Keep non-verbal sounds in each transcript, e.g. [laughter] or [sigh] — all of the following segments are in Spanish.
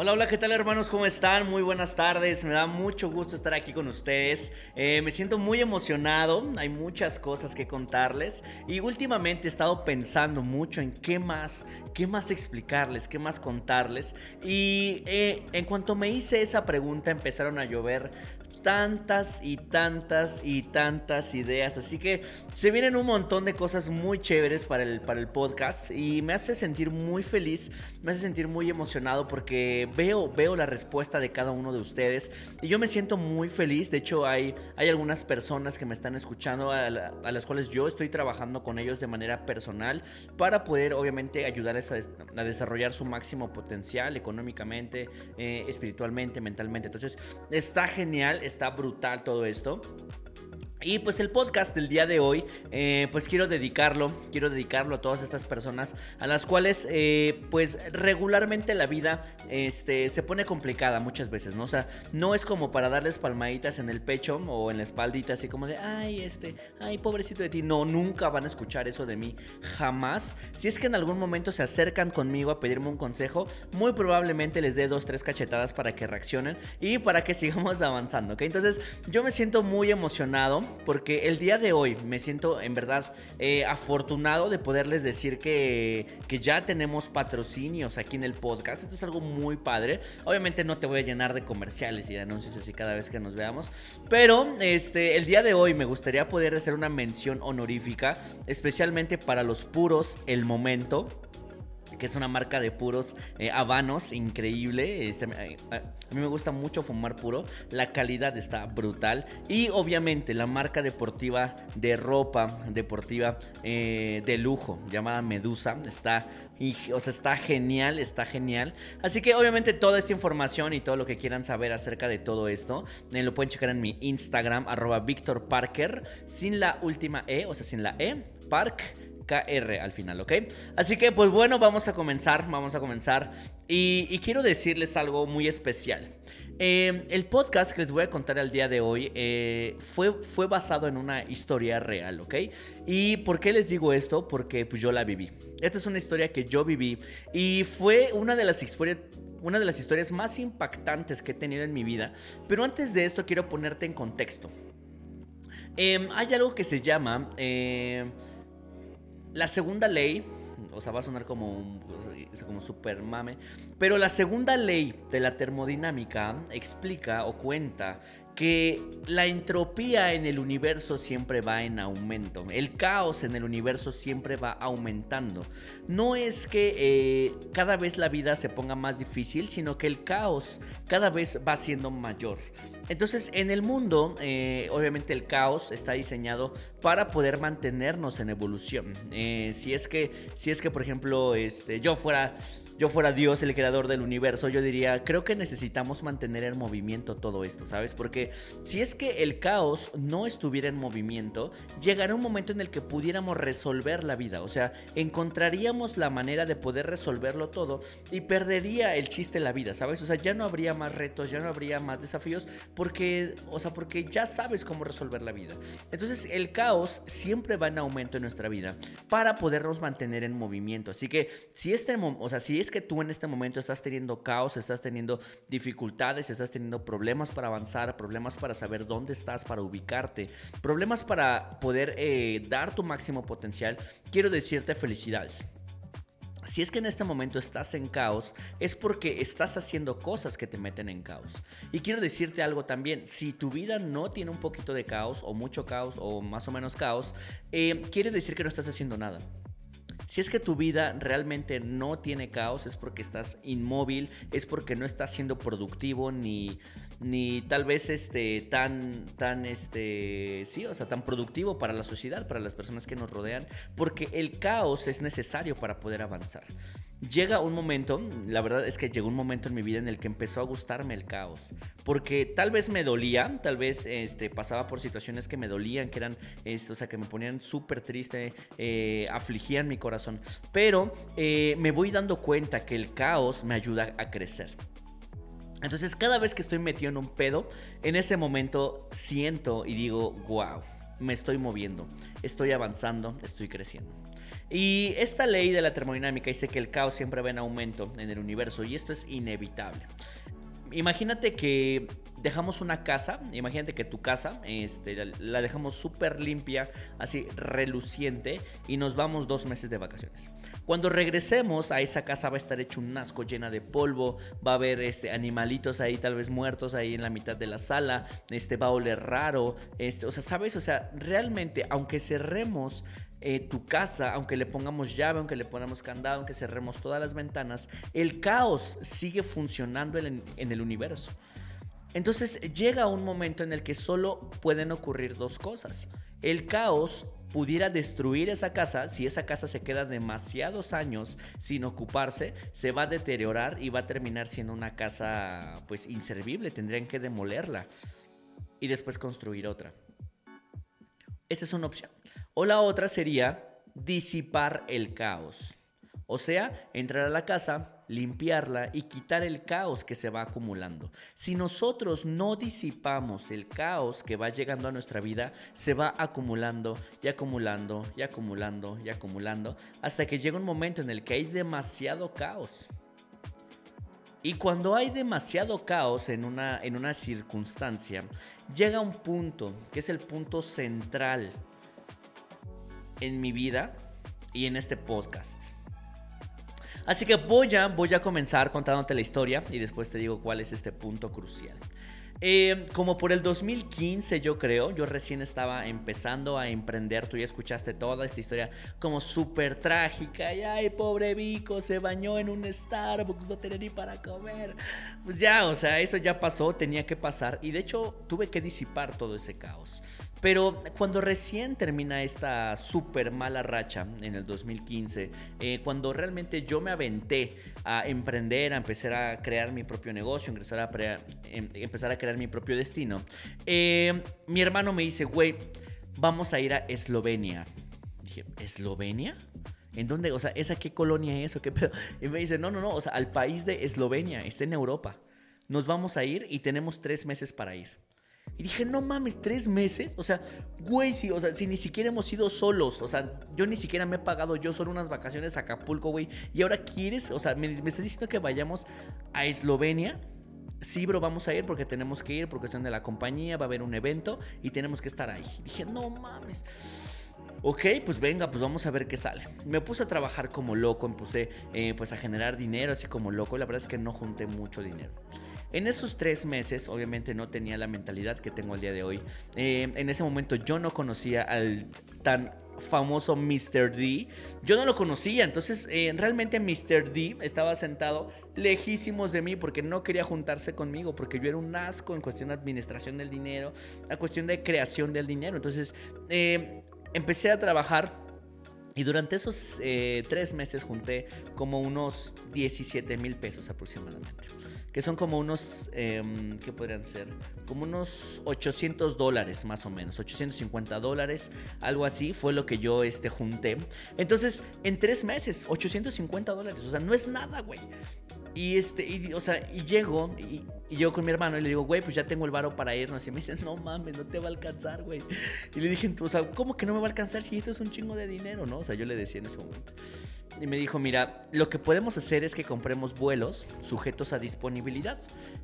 Hola, hola, ¿qué tal hermanos? ¿Cómo están? Muy buenas tardes, me da mucho gusto estar aquí con ustedes. Eh, me siento muy emocionado, hay muchas cosas que contarles y últimamente he estado pensando mucho en qué más, qué más explicarles, qué más contarles. Y eh, en cuanto me hice esa pregunta empezaron a llover tantas y tantas y tantas ideas. Así que se vienen un montón de cosas muy chéveres para el, para el podcast y me hace sentir muy feliz, me hace sentir muy emocionado porque veo, veo la respuesta de cada uno de ustedes y yo me siento muy feliz. De hecho, hay, hay algunas personas que me están escuchando a, las cuales yo estoy trabajando con ellos de manera personal para poder obviamente ayudarles a, desarrollar su máximo potencial económicamente, eh, espiritualmente, mentalmente. Entonces, está genial está brutal todo esto. Y pues el podcast del día de hoy, eh, pues quiero dedicarlo, quiero dedicarlo a todas estas personas a las cuales eh, pues regularmente la vida este, se pone complicada muchas veces, ¿no? O sea, no es como para darles palmaditas en el pecho o en la espaldita, así como de, ay, este, ay, pobrecito de ti. No, nunca van a escuchar eso de mí, jamás. Si es que en algún momento se acercan conmigo a pedirme un consejo, muy probablemente les dé dos, tres cachetadas para que reaccionen y para que [laughs] sigamos avanzando, ¿ok? Entonces, yo me siento muy emocionado porque el día de hoy me siento en verdad eh, afortunado de poderles decir que, que ya tenemos patrocinios aquí en el podcast. Esto es algo muy padre. Obviamente no te voy a llenar de comerciales y de anuncios así cada vez que nos veamos, pero este, el día de hoy me gustaría poder hacer una mención honorífica, especialmente para los puros El Momento que es una marca de puros eh, habanos increíble. Este, eh, a mí me gusta mucho fumar puro. La calidad está brutal. Y obviamente la marca deportiva de ropa deportiva eh, de lujo llamada Medusa está o sea, está genial, está genial. Así que obviamente toda esta información y todo lo que quieran saber acerca de todo esto, lo pueden checar en mi Instagram, arroba Víctor Parker, sin la última E, o sea, sin la E, Park KR al final, ¿ok? Así que pues bueno, vamos a comenzar, vamos a comenzar. Y, quiero decirles algo muy especial. Eh, el podcast que les voy a contar el día de hoy eh, fue, fue basado en una historia real, ¿ok? ¿Y por qué les digo esto? Porque pues yo la viví. Esta es una historia que yo viví y fue una de las historias una de las historias más impactantes que he tenido en mi vida. Pero antes de esto quiero ponerte en contexto. Em, hay algo que se llama eh, la segunda ley, o sea, va a sonar como, como super mame, pero la segunda ley de la termodinámica explica o cuenta que la entropía en el universo siempre va en aumento. El caos en el universo siempre va aumentando. No es que eh, cada vez la vida se ponga más difícil, sino que el caos cada vez va siendo mayor. Entonces, en el mundo, eh, obviamente el caos está diseñado para poder mantenernos en evolución. Eh, si es que, si es que, por ejemplo, este, yo fuera yo fuera Dios, el creador del universo, yo diría, creo que necesitamos mantener en movimiento todo esto, ¿sabes? Porque si es que el caos no estuviera en movimiento, llegará un momento en el que pudiéramos resolver la vida, o sea, encontraríamos la manera de poder resolverlo todo y perdería el chiste la vida, ¿sabes? O sea, ya no habría más retos, ya no habría más desafíos porque, o sea, porque ya sabes cómo resolver la vida. Entonces, el caos siempre va en aumento en nuestra vida para podernos mantener en movimiento. Así que si este, o sea, si es que tú en este momento estás teniendo caos, estás teniendo dificultades, estás teniendo problemas para avanzar, problemas para saber dónde estás, para ubicarte, problemas para poder eh, dar tu máximo potencial, quiero decirte felicidades. Si es que en este momento estás en caos, es porque estás haciendo cosas que te meten en caos. Y quiero decirte algo también, si tu vida no tiene un poquito de caos, o mucho caos, o más o menos caos, eh, quiere decir que no estás haciendo nada. Si es que tu vida realmente no tiene caos, es porque estás inmóvil, es porque no estás siendo productivo ni, ni tal vez este, tan, tan, este, sí, o sea, tan productivo para la sociedad, para las personas que nos rodean, porque el caos es necesario para poder avanzar llega un momento, la verdad es que llegó un momento en mi vida en el que empezó a gustarme el caos, porque tal vez me dolía, tal vez este, pasaba por situaciones que me dolían, que eran, este, o sea, que me ponían súper triste, eh, afligían mi corazón, pero eh, me voy dando cuenta que el caos me ayuda a crecer. Entonces cada vez que estoy metido en un pedo, en ese momento siento y digo, wow, me estoy moviendo, estoy avanzando, estoy creciendo. Y esta ley de la termodinámica dice que el caos siempre va en aumento en el universo y esto es inevitable. Imagínate que dejamos una casa, imagínate que tu casa este, la, dejamos súper limpia, así reluciente, y nos vamos dos meses de vacaciones. Cuando regresemos a esa casa va a estar hecho un asco llena de polvo, va a haber este, animalitos ahí tal vez muertos ahí en la mitad de la sala, este, va a oler raro, este, o sea, ¿sabes? O sea, realmente, aunque cerremos eh, tu casa, aunque le pongamos llave, aunque le pongamos candado, aunque cerremos todas las ventanas, el caos sigue funcionando en, en el universo. Entonces llega un momento en el que solo pueden ocurrir dos cosas. El caos pudiera destruir esa casa, si esa casa se queda demasiados años sin ocuparse, se va a deteriorar y va a terminar siendo una casa pues inservible, tendrían que demolerla y después construir otra. Esa es una opción. O la otra sería disipar el caos. O sea, entrar a la casa, limpiarla y quitar el caos que se va acumulando. Si nosotros no disipamos el caos que va llegando a nuestra vida, se va acumulando y acumulando y acumulando y acumulando hasta que llega un momento en el que hay demasiado caos. Y cuando hay demasiado caos en una, en una circunstancia, llega un punto, que es el punto central en mi vida y en este podcast. Así que voy a, voy a comenzar contándote la historia y después te digo cuál es este punto crucial. Eh, como por el 2015 yo creo, yo recién estaba empezando a emprender, tú ya escuchaste toda esta historia como súper trágica, y ay, pobre Vico, se bañó en un Starbucks, no tenía ni para comer. Pues ya, o sea, eso ya pasó, tenía que pasar y de hecho tuve que disipar todo ese caos. Pero cuando recién termina esta súper mala racha en el 2015, eh, cuando realmente yo me aventé a emprender, a empezar a crear mi propio negocio, empezar a, em, crear mi propio destino, eh, mi hermano me dice, güey, vamos a ir a Eslovenia. Dije, ¿Eslovenia? ¿En dónde? O sea, ¿esa qué colonia es o qué pedo? Y me dice, no, no, no, o sea, al país de Eslovenia, está en Europa. Nos vamos a ir y tenemos tres meses para ir. Y dije, no mames, tres meses. O sea, güey, si, o sea, si ni siquiera hemos ido solos. O sea, yo ni siquiera me he pagado yo solo unas vacaciones a Acapulco, güey. Y ahora quieres, o sea, me, me estás diciendo que vayamos a Eslovenia. Sí, bro, vamos a ir porque tenemos que ir, porque están de la compañía, va a haber un evento y tenemos que estar ahí. dije, no mames. Ok, pues venga, pues vamos a ver qué sale. Me puse a trabajar como loco, puse eh, pues a generar dinero así como loco. La verdad es que no junté mucho dinero. En esos tres meses, obviamente no tenía la mentalidad que tengo al día de hoy. Eh, en ese momento yo no conocía al tan famoso Mr. D. Yo no lo conocía, entonces eh, realmente Mr. D estaba sentado lejísimos de mí porque no quería juntarse conmigo, porque yo era un asco en cuestión de administración del dinero, la cuestión de creación del dinero. Entonces eh, empecé a trabajar y durante esos tres meses junté como unos 17 mil pesos aproximadamente que son como unos, em, ¿qué podrían ser? Como unos 800 dólares más o menos, 850 dólares, algo así, fue lo que yo este, junté. Entonces, en tres meses, 850 dólares, o sea, no es nada, güey. Y este, y, o sea, y llego, y, y llego con mi hermano y le digo, güey, pues ya tengo el varo para irnos. Y me dice, no mames, no te va a alcanzar, güey. Y le dije, o sea, ¿cómo que no me va a alcanzar si esto es un chingo de dinero, no? O sea, yo le decía en ese momento y me dijo, mira, lo que podemos hacer es que compremos vuelos sujetos a disponibilidad,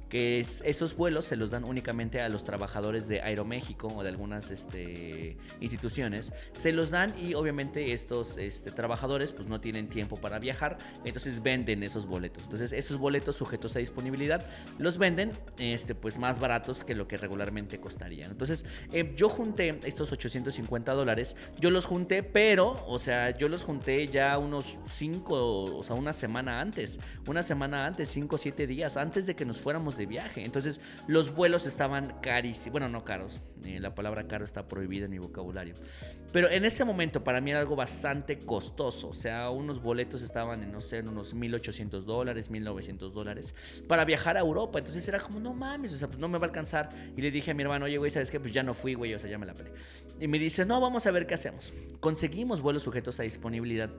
que es, esos vuelos se los dan únicamente a los trabajadores de Aeroméxico o de algunas este, instituciones, se los dan y obviamente estos este, trabajadores pues no tienen tiempo para viajar, entonces venden esos boletos. Entonces esos boletos sujetos a disponibilidad los venden este, pues más baratos que lo que regularmente costarían. Entonces eh, yo junté estos 850 dólares, yo los junté, pero, o sea, yo los junté ya unos cinco, o sea, una semana antes, una semana antes, cinco o siete días antes de que nos fuéramos de viaje. Entonces, los vuelos estaban carísimos, bueno, no caros, la palabra caro está prohibida en mi vocabulario. Pero en ese momento para mí era algo bastante costoso, o sea, unos boletos estaban en, no sé, en unos 1800 dólares, 1900 dólares para viajar a Europa. Entonces era como, no mames, o sea, pues no me va a alcanzar. Y le dije a mi hermano, oye, güey, ¿sabes qué? Pues ya no fui, güey, o sea, ya me la peleé. Y me dice, no, vamos a ver qué hacemos. Conseguimos vuelos sujetos a disponibilidad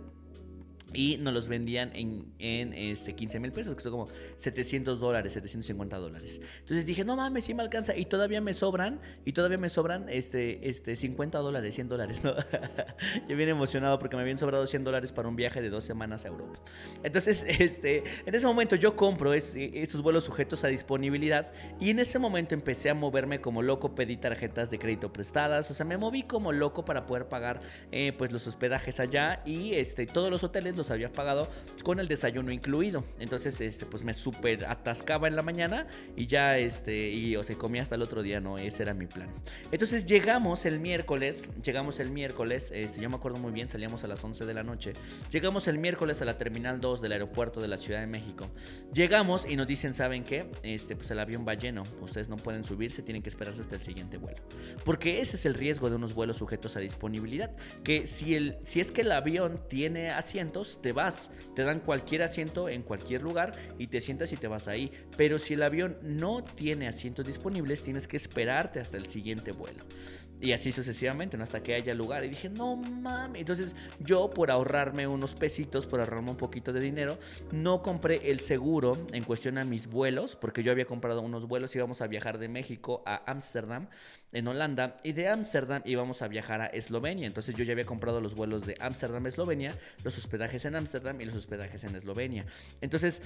y nos los vendían en, en este, 15 mil pesos, que son como 700 dólares, 750 dólares. Entonces dije, no mames, sí me alcanza. Y todavía me sobran, y todavía me sobran este, este, 50 dólares, 100 dólares. ¿no? [laughs] Yo bien emocionado porque me habían sobrado 100 dólares para un viaje de dos semanas a Europa. Entonces, [laughs] este, en ese momento yo compro estos vuelos sujetos a disponibilidad y en ese momento empecé a moverme como loco, pedí tarjetas de crédito prestadas, o sea, me moví como loco para poder pagar eh, pues los hospedajes allá y este, todos los hoteles los había pagado con el desayuno incluido. Entonces, este, pues me súper atascaba en la mañana y ya, este, y o sea, comía hasta el otro día, ¿no? Ese era mi plan. Entonces llegamos el miércoles, llegamos el miércoles, este, yo me acuerdo muy bien, salíamos a las 11 de la noche. Llegamos el miércoles a la terminal 2 del aeropuerto de la Ciudad de México. Llegamos y nos dicen, ¿saben qué? Este, pues el avión va lleno, ustedes no pueden subirse, tienen que esperarse hasta el siguiente vuelo. Porque ese es el riesgo de unos vuelos sujetos a disponibilidad, que si, el, si es que el avión tiene asientos, te vas, te dan cualquier asiento en cualquier lugar y te sientas y te vas ahí. Pero si el avión no tiene asientos disponibles, tienes que esperarte hasta el siguiente vuelo. Y así sucesivamente, ¿no? hasta que haya lugar. Y dije, no mames. Entonces yo, por ahorrarme unos pesitos, por ahorrarme un poquito de dinero, no compré el seguro en cuestión a mis vuelos, porque yo había comprado unos vuelos, íbamos a viajar de México a Ámsterdam, en Holanda, y de Ámsterdam íbamos a viajar a Eslovenia. Entonces yo ya había comprado los vuelos de Ámsterdam, Eslovenia, los hospedajes en Ámsterdam y los hospedajes en Eslovenia. Entonces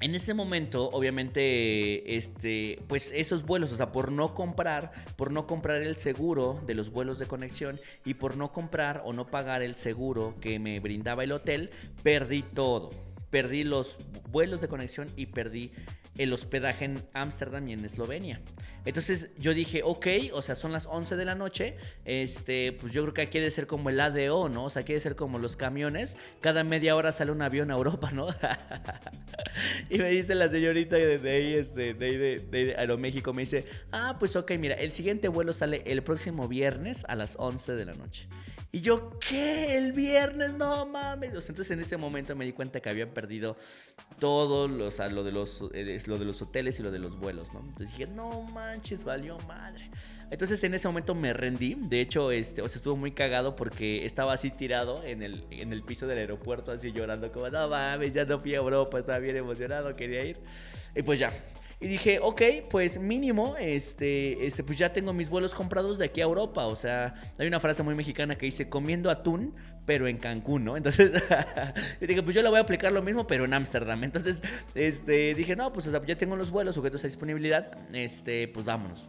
en ese momento, obviamente, este, pues esos vuelos, o sea, por no comprar, por no comprar el seguro de los vuelos de conexión y por no comprar o no pagar el seguro que me brindaba el hotel, perdí todo. Perdí los vuelos de conexión y perdí el hospedaje en Ámsterdam y en Eslovenia. Entonces yo dije, ok, o sea, son las 11 de la noche, este, pues yo creo que aquí debe ser como el ADO, ¿no? O sea, quiere ser como los camiones, cada media hora sale un avión a Europa, ¿no? [laughs] y me dice la señorita de, ahí, este, de, de, de Aeroméxico, me dice, ah, pues ok, mira, el siguiente vuelo sale el próximo viernes a las 11 de la noche. Y yo, ¿qué? El viernes, no mames. Entonces en ese momento me di cuenta que había perdido todo, lo, o lo, de los, eh, lo de los hoteles y lo de los vuelos, ¿no? Entonces dije, no manches, valió madre. Entonces en ese momento me rendí. De hecho, este, o sea, estuvo muy cagado porque estaba así tirado en el, en el piso del aeropuerto, así llorando, como, no mames, ya no fui a Europa, estaba bien emocionado, quería ir. Y pues ya, y dije, ok, pues mínimo, este, este, pues ya tengo mis vuelos comprados de aquí a Europa. O sea, hay una frase muy mexicana que dice comiendo atún, pero en Cancún, ¿no? Entonces, [laughs] dije, pues yo le voy a aplicar lo mismo, pero en Ámsterdam. Entonces, este, dije, no, pues ya tengo los vuelos sujetos a disponibilidad, este, pues vámonos.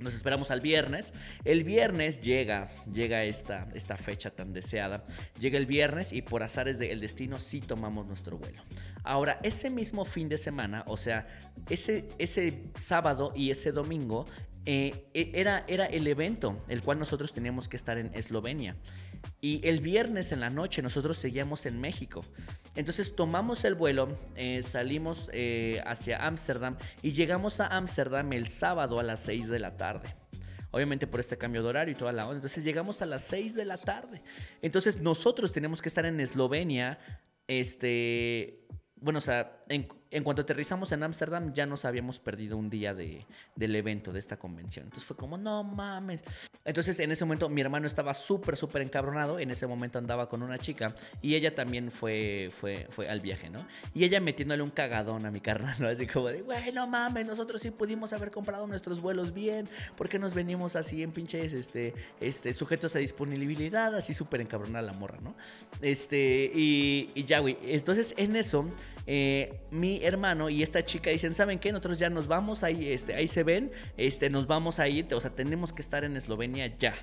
Nos esperamos al viernes. El viernes llega, llega esta, esta fecha tan deseada. Llega el viernes y por azares del destino sí tomamos nuestro vuelo. Ahora, ese mismo fin de semana, o sea, ese, ese sábado y ese domingo, eh, e, era, era el evento el cual nosotros teníamos que estar en Eslovenia. Y el viernes en la noche nosotros seguíamos en México. Entonces tomamos el vuelo, eh, salimos eh, hacia Ámsterdam y llegamos a Ámsterdam el sábado a las 6 de la tarde. Obviamente por este cambio de horario y toda la onda. Entonces llegamos a las 6 de la tarde. Entonces nosotros tenemos que estar en Eslovenia, este, bueno, o sea, en, en cuanto aterrizamos en Ámsterdam ya nos habíamos perdido un día de, del evento, de esta convención. Entonces fue como, no mames. Entonces en ese momento mi hermano estaba súper, súper encabronado. En ese momento andaba con una chica y ella también fue, fue, fue al viaje, ¿no? Y ella metiéndole un cagadón a mi carnal, ¿no? Así como de, güey, no mames, nosotros sí pudimos haber comprado nuestros vuelos bien. ¿Por qué nos venimos así en pinches, este, este, sujetos a disponibilidad? Así súper encabronada la morra, ¿no? Este, y, y ya, güey. Entonces en eso eh, mi hermano y esta chica dicen, ¿saben qué? Nosotros ya nos vamos, ahí, este, ahí se ven, este, nos vamos a ir, o sea, tenemos que estar en Eslovenia ya.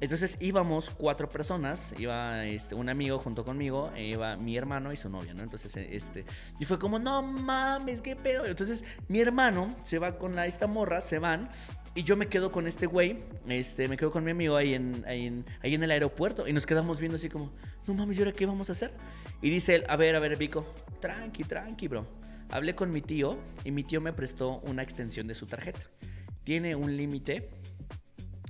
Entonces íbamos cuatro personas, iba este, un amigo junto conmigo, e iba mi hermano y su novia, ¿no? Entonces, este, y fue como, no mames, qué pedo. Entonces, mi hermano se va con la, esta morra, se van, y yo me quedo con este güey, este, me quedo con mi amigo ahí en, ahí en, ahí en el aeropuerto, y nos quedamos viendo así como, no mames, ¿y ahora qué vamos a hacer? Y dice él, a ver, a ver, Vico, tranqui, tranqui, bro. Hablé con mi tío y mi tío me prestó una extensión de su tarjeta. Tiene un límite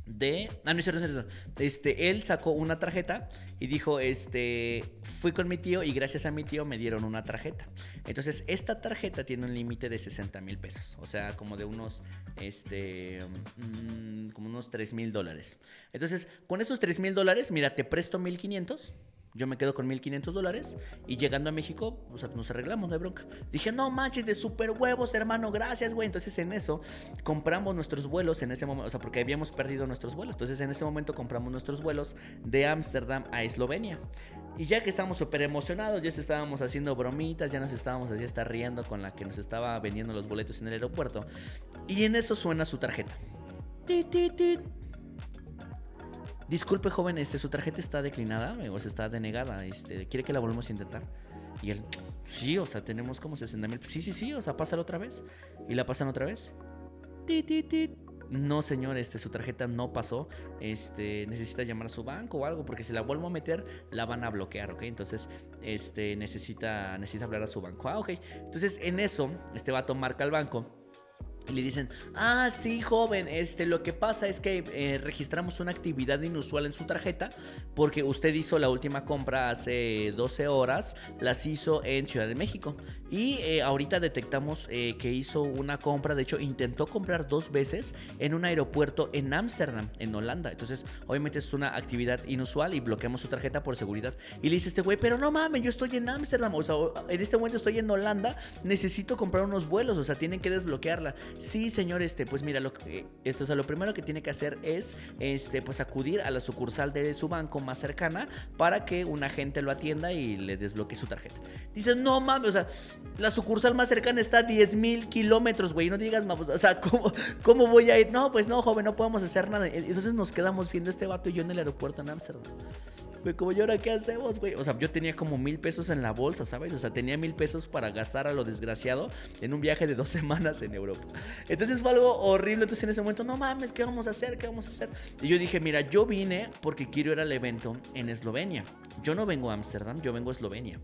de... Ah, no, no, no, Este, él sacó una tarjeta y dijo, este, fui con mi tío y gracias a mi tío me dieron una tarjeta. Entonces, esta tarjeta tiene un límite de 60 mil pesos. O sea, como de unos, este, mm, como unos 3 mil dólares. Entonces, con esos 3 mil dólares, mira, te presto 1500 Yo me quedo con 1500 dólares y llegando a México, o sea, nos arreglamos, no hay bronca. Dije, no manches, de super huevos, hermano, gracias, güey. Entonces en eso compramos nuestros vuelos en ese momento, o sea, porque habíamos perdido nuestros vuelos. Entonces en ese momento compramos nuestros vuelos de Ámsterdam a Eslovenia. Y ya que estábamos súper emocionados, ya estábamos haciendo bromitas, ya nos estábamos así hasta riendo con la que nos estaba vendiendo los boletos en el aeropuerto. Y en eso suena su tarjeta. Disculpe, joven, este, su tarjeta está declinada, o sea, está denegada. Este, ¿Quiere que la volvamos a intentar? Y él, sí, o sea, tenemos como 60 mil. Sí, sí, sí, o sea, pásala otra vez. Y la pasan otra vez. No, señor, este, su tarjeta no pasó. Este, necesita llamar a su banco o algo, porque si la vuelvo a meter, la van a bloquear, ¿ok? Entonces, este, necesita, necesita hablar a su banco. Ah, ok. Entonces, en eso, este vato marca al banco y le dicen, ah, sí, joven, este, lo que pasa es que eh, registramos una actividad inusual en su tarjeta porque usted hizo la última compra hace 12 horas, las hizo en Ciudad de México. Y eh, ahorita detectamos eh, que hizo una compra, de hecho intentó comprar dos veces en un aeropuerto en Ámsterdam, en Holanda. Entonces, obviamente es una actividad inusual y bloqueamos su tarjeta por seguridad. Y le dice este güey, pero no mames, yo estoy en Ámsterdam, o sea, en este momento estoy en Holanda, necesito comprar unos vuelos, o sea, tienen que desbloquearla. Sí, señor, este, pues mira, lo que, esto, o lo primero que tiene que hacer es, este, pues acudir a la sucursal de su banco más cercana para que un agente lo atienda y le desbloquee su tarjeta. Dice, no mames, o sea, la sucursal más cercana está a 10 mil kilómetros, güey, no digas, o sea, [laughs] ¿cómo, ¿cómo voy a ir? No, pues no, joven, no podemos hacer nada. Entonces nos quedamos viendo este vato y yo en el aeropuerto en Ámsterdam. Güey, como yo ahora, ¿qué hacemos, güey? O sea, yo tenía como mil pesos en la bolsa, ¿sabes? O sea, tenía mil pesos para gastar a lo desgraciado en un viaje de dos [laughs] semanas en Europa. Entonces fue algo horrible. Entonces en ese momento, no mames, ¿qué vamos a hacer? ¿Qué vamos a hacer? Y yo dije, mira, yo vine porque quiero ir al evento en Eslovenia. Yo no vengo a Ámsterdam, yo vengo a Eslovenia.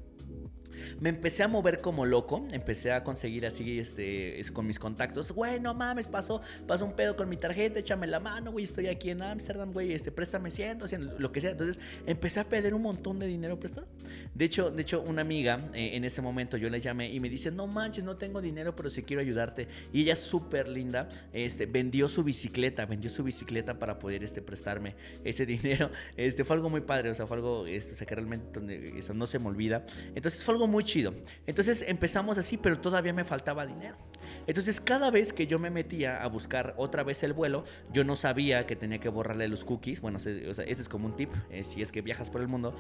Me empecé a mover como loco, empecé a conseguir así este, con mis contactos, güey, no mames, pasó, pasó un pedo con mi tarjeta, échame la mano, güey, estoy aquí en Ámsterdam, güey, este, préstame ciento, lo que sea. Entonces empecé a pedir un montón de dinero prestado. De hecho, de hecho una amiga eh, en ese momento yo le llamé y me dice, no manches, no tengo dinero, pero sí quiero ayudarte. Y ella súper linda, este, vendió su bicicleta, vendió su bicicleta para poder este, prestarme ese [laughs] dinero. Este, fue algo muy padre, o sea, fue algo este, o sea, que realmente eso no se me olvida. Entonces fue algo muy chido. Entonces empezamos así, pero todavía me faltaba dinero. Entonces cada vez que yo me metía a buscar otra vez el vuelo, yo no sabía que tenía que borrarle los cookies. Bueno, este es como un tip, eh, si es que viajas por el mundo,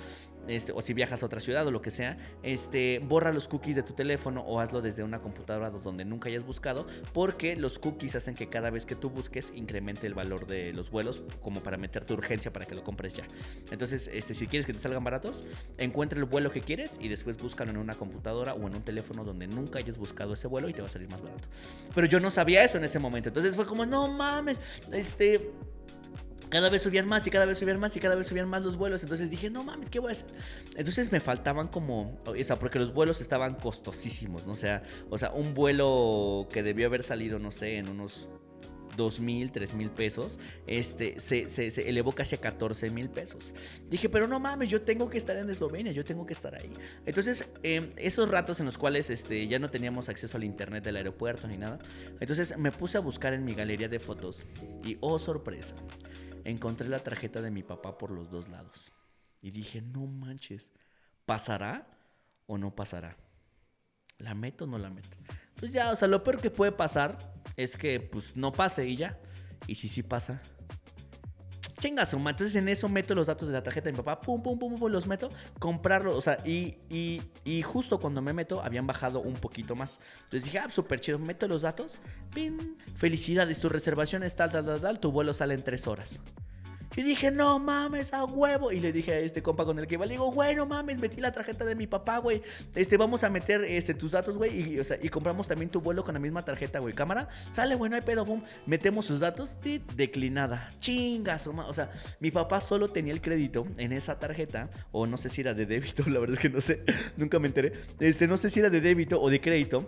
este, o si viajas a otra ciudad o lo que sea, este, borra los cookies de tu teléfono o hazlo desde una computadora donde nunca hayas buscado, porque los cookies hacen que cada vez que tú busques incremente el valor de los vuelos, como para meter tu urgencia para que lo compres ya. Entonces, este, si quieres que te salgan baratos, encuentra el vuelo que quieres y después búscalo en una computadora o en un teléfono donde nunca hayas buscado ese vuelo y te va a salir más barato. Pero yo no sabía eso en ese momento. Entonces fue como, no mames, este cada vez subían más y cada vez subían más y cada vez subían más los vuelos. Entonces dije, no mames, ¿qué voy a hacer? Entonces me faltaban como, o sea, porque los vuelos estaban costosísimos, ¿no? O sea, o sea, un vuelo que debió haber salido, no sé, en unos dos mil, tres mil pesos, este, se, se, elevó casi a 14 mil pesos. Dije, pero no mames, yo tengo que estar en Eslovenia, yo tengo que estar ahí. Entonces, em, esos ratos en los cuales este, ya no teníamos acceso al internet del aeropuerto ni nada, entonces me puse a buscar en mi galería de fotos y, oh sorpresa, encontré la tarjeta de mi papá por los dos lados. Y dije, no manches, ¿pasará o no pasará? ¿La meto o no la meto? Pues ya, o sea, lo peor que puede pasar es que pues no pase y ya. Y si sí pasa, chinga suma. Entonces en eso meto los datos de la tarjeta de mi papá, pum, pum, pum, pum, los meto, comprarlo, o sea, y, y, y, justo cuando me meto habían bajado un poquito más. Entonces dije, ah, súper chido, meto los datos, pin, felicidades, tu reservación es tal, tal, tal, tal, tu vuelo sale en tres horas. Y dije, no mames, a huevo. Y le dije a este compa con el que iba, le digo, güey, no mames, metí la tarjeta de mi papá, güey. Este, vamos a meter este, tus datos, güey. Y, o sea, y compramos también tu vuelo con la misma tarjeta, güey. Cámara, sale, güey, no hay pedo, boom. Metemos sus datos, tit, declinada. Chingas, o sea, mi papá solo tenía el crédito en esa tarjeta, o no sé si era de débito, [laughs] la verdad es que no sé, nunca me enteré. Este, no sé si era de débito o de crédito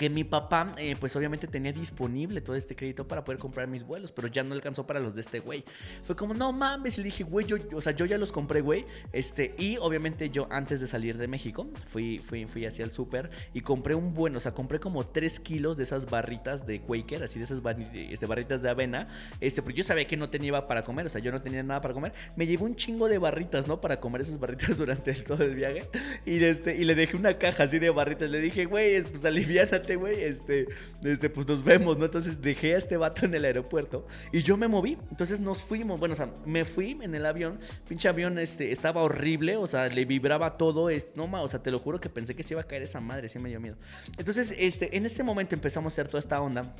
que mi papá, eh, pues obviamente tenía disponible todo este crédito para poder comprar mis vuelos, pero ya no alcanzó para los de este güey. Fue como, no mames, y le dije, güey, yo, o sea, yo ya los compré, güey. Este, y obviamente yo antes de salir de México, fui, fui, fui hacia el súper y compré un buen, o sea, compré como 3 kilos de esas barritas de Quaker, así de esas este, barritas de avena. Este, pero yo sabía que no tenía para comer, o sea, yo no tenía nada para comer. Me llevé un chingo de barritas, ¿no? Para comer esas barritas [laughs] durante todo el viaje. Y, este, y le dejé una caja así de barritas. Le dije, güey, pues aliviánate güey, este, este, pues nos vemos, ¿no? Entonces dejé a este vato en el aeropuerto y yo me moví. Entonces nos fuimos, bueno, o sea, me fui en el avión. Pinche avión, este, estaba horrible, o sea, le vibraba todo. Es, no, o sea, te lo juro que pensé que se iba a caer esa madre, sí me dio miedo. Entonces, este, en ese momento empezamos a hacer toda esta onda.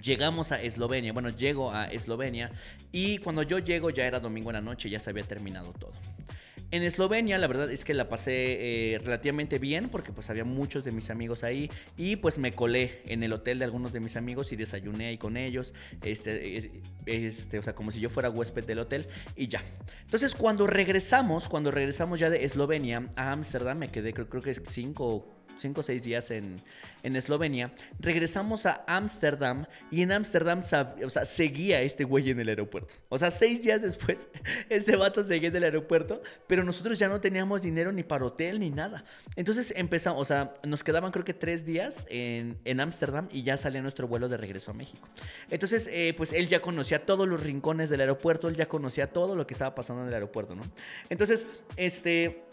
Llegamos a Eslovenia, bueno, llego a Eslovenia y cuando yo llego ya era domingo en la noche, ya se había terminado todo. En Eslovenia la verdad es que la pasé eh, relativamente bien porque pues había muchos de mis amigos ahí y pues me colé en el hotel de algunos de mis amigos y desayuné ahí con ellos, este, este, o sea, como si yo fuera huésped del hotel y ya. Entonces cuando regresamos, cuando regresamos ya de Eslovenia a Ámsterdam, me quedé creo, creo que es cinco 5 o 6 días en, en Eslovenia. Regresamos a Ámsterdam y en Ámsterdam o sea, seguía este güey en el aeropuerto. O sea, 6 días después, [laughs] este vato seguía en el aeropuerto, pero nosotros ya no teníamos dinero ni para hotel ni nada. Entonces empezamos, o sea, nos quedaban creo que 3 días en Ámsterdam y ya salía nuestro vuelo de regreso a México. Entonces, eh, pues él ya conocía todos los rincones del aeropuerto, él ya conocía todo lo que estaba pasando en el aeropuerto, ¿no? Entonces, este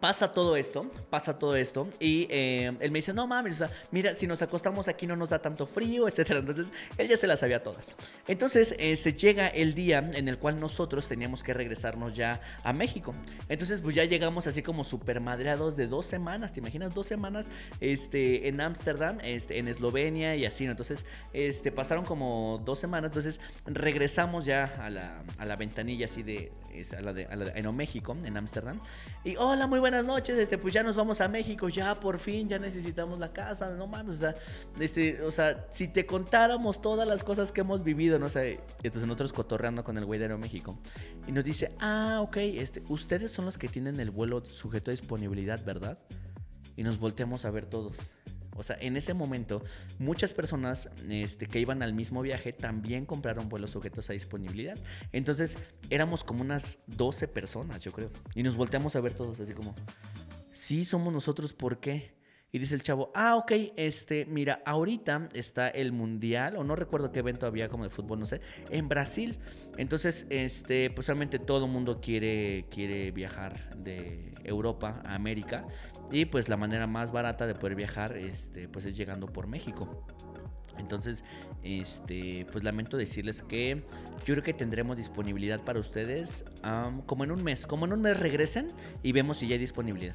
Pasa todo esto, pasa todo esto y eh, él me dice, no mames, mira, si nos acostamos aquí no nos da tanto frío, [laughs] etcétera. Entonces, él ya se las sabía todas. Entonces, este, llega el día en el cual nosotros teníamos que regresarnos ya a México. Entonces, pues ya llegamos así como super madreados de dos semanas, ¿te imaginas? Dos semanas este, en Ámsterdam, este, en Eslovenia y así, ¿no? Entonces, este, pasaron como dos semanas, entonces regresamos ya a la, a la ventanilla así de, a la de, a en México, en Ámsterdam. Y hola, muy buenas noches, este, pues ya nos vamos a México, ya por fin, ya necesitamos la casa, no mames, o sea, este, o sea, si te contáramos todas las cosas que hemos vivido, no sé, entonces nosotros cotorreando con el güey de Aeroméxico, y nos dice, ah, ok, este, ustedes son los que tienen el vuelo sujeto a disponibilidad, ¿verdad? Y nos volteamos a ver todos. O sea, en ese momento, muchas personas este, que iban al mismo viaje también compraron vuelos sujetos a disponibilidad. Entonces, éramos como unas 12 personas, yo creo. Y nos volteamos a ver todos así como, sí, somos nosotros, ¿por qué? Y dice el chavo, ah, ok, este, mira, ahorita está el mundial, o no recuerdo qué evento había como de fútbol, no sé, en Brasil. Entonces, este, pues realmente todo el mundo quiere, quiere viajar de Europa a América. Y pues la manera más barata de poder viajar, este, pues es llegando por México. Entonces, este, pues lamento decirles que yo creo que tendremos disponibilidad para ustedes como en un mes. Como en un mes regresen y vemos si ya hay disponibilidad.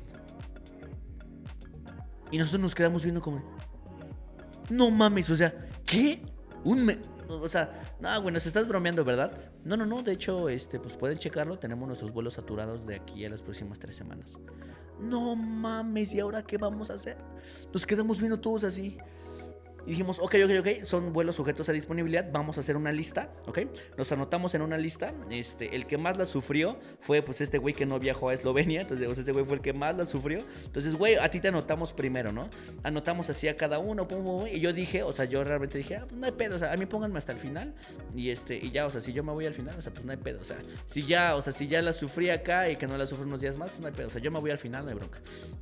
Y nosotros nos quedamos viendo como... No mames, o sea, ¿qué? Un mes... O sea, no, bueno, se estás bromeando, ¿verdad? No, no, no, de hecho, este, pues pueden checarlo. Tenemos nuestros vuelos saturados de aquí a las próximas tres semanas. No mames, ¿y ahora qué vamos a hacer? Nos quedamos viendo todos así. Y dijimos, ok, ok, ok, son vuelos sujetos a disponibilidad, vamos a hacer una lista, ¿ok? Nos anotamos en una lista, este, el que más la sufrió fue pues este güey que no viajó a Eslovenia, entonces o ese güey fue el que más la sufrió, entonces güey, a ti te anotamos primero, ¿no? Anotamos así a cada uno, pum, pum, y yo dije, o sea, yo realmente dije, ah, pues no hay pedo, o sea, a mí pónganme hasta el final, y este, y ya, o sea, si yo me voy al final, o sea, pues no hay pedo, o sea, si ya, o sea, si ya la sufrí acá y que no la sufro unos días más, pues no hay pedo, o sea, yo me voy al final, no hay bronca.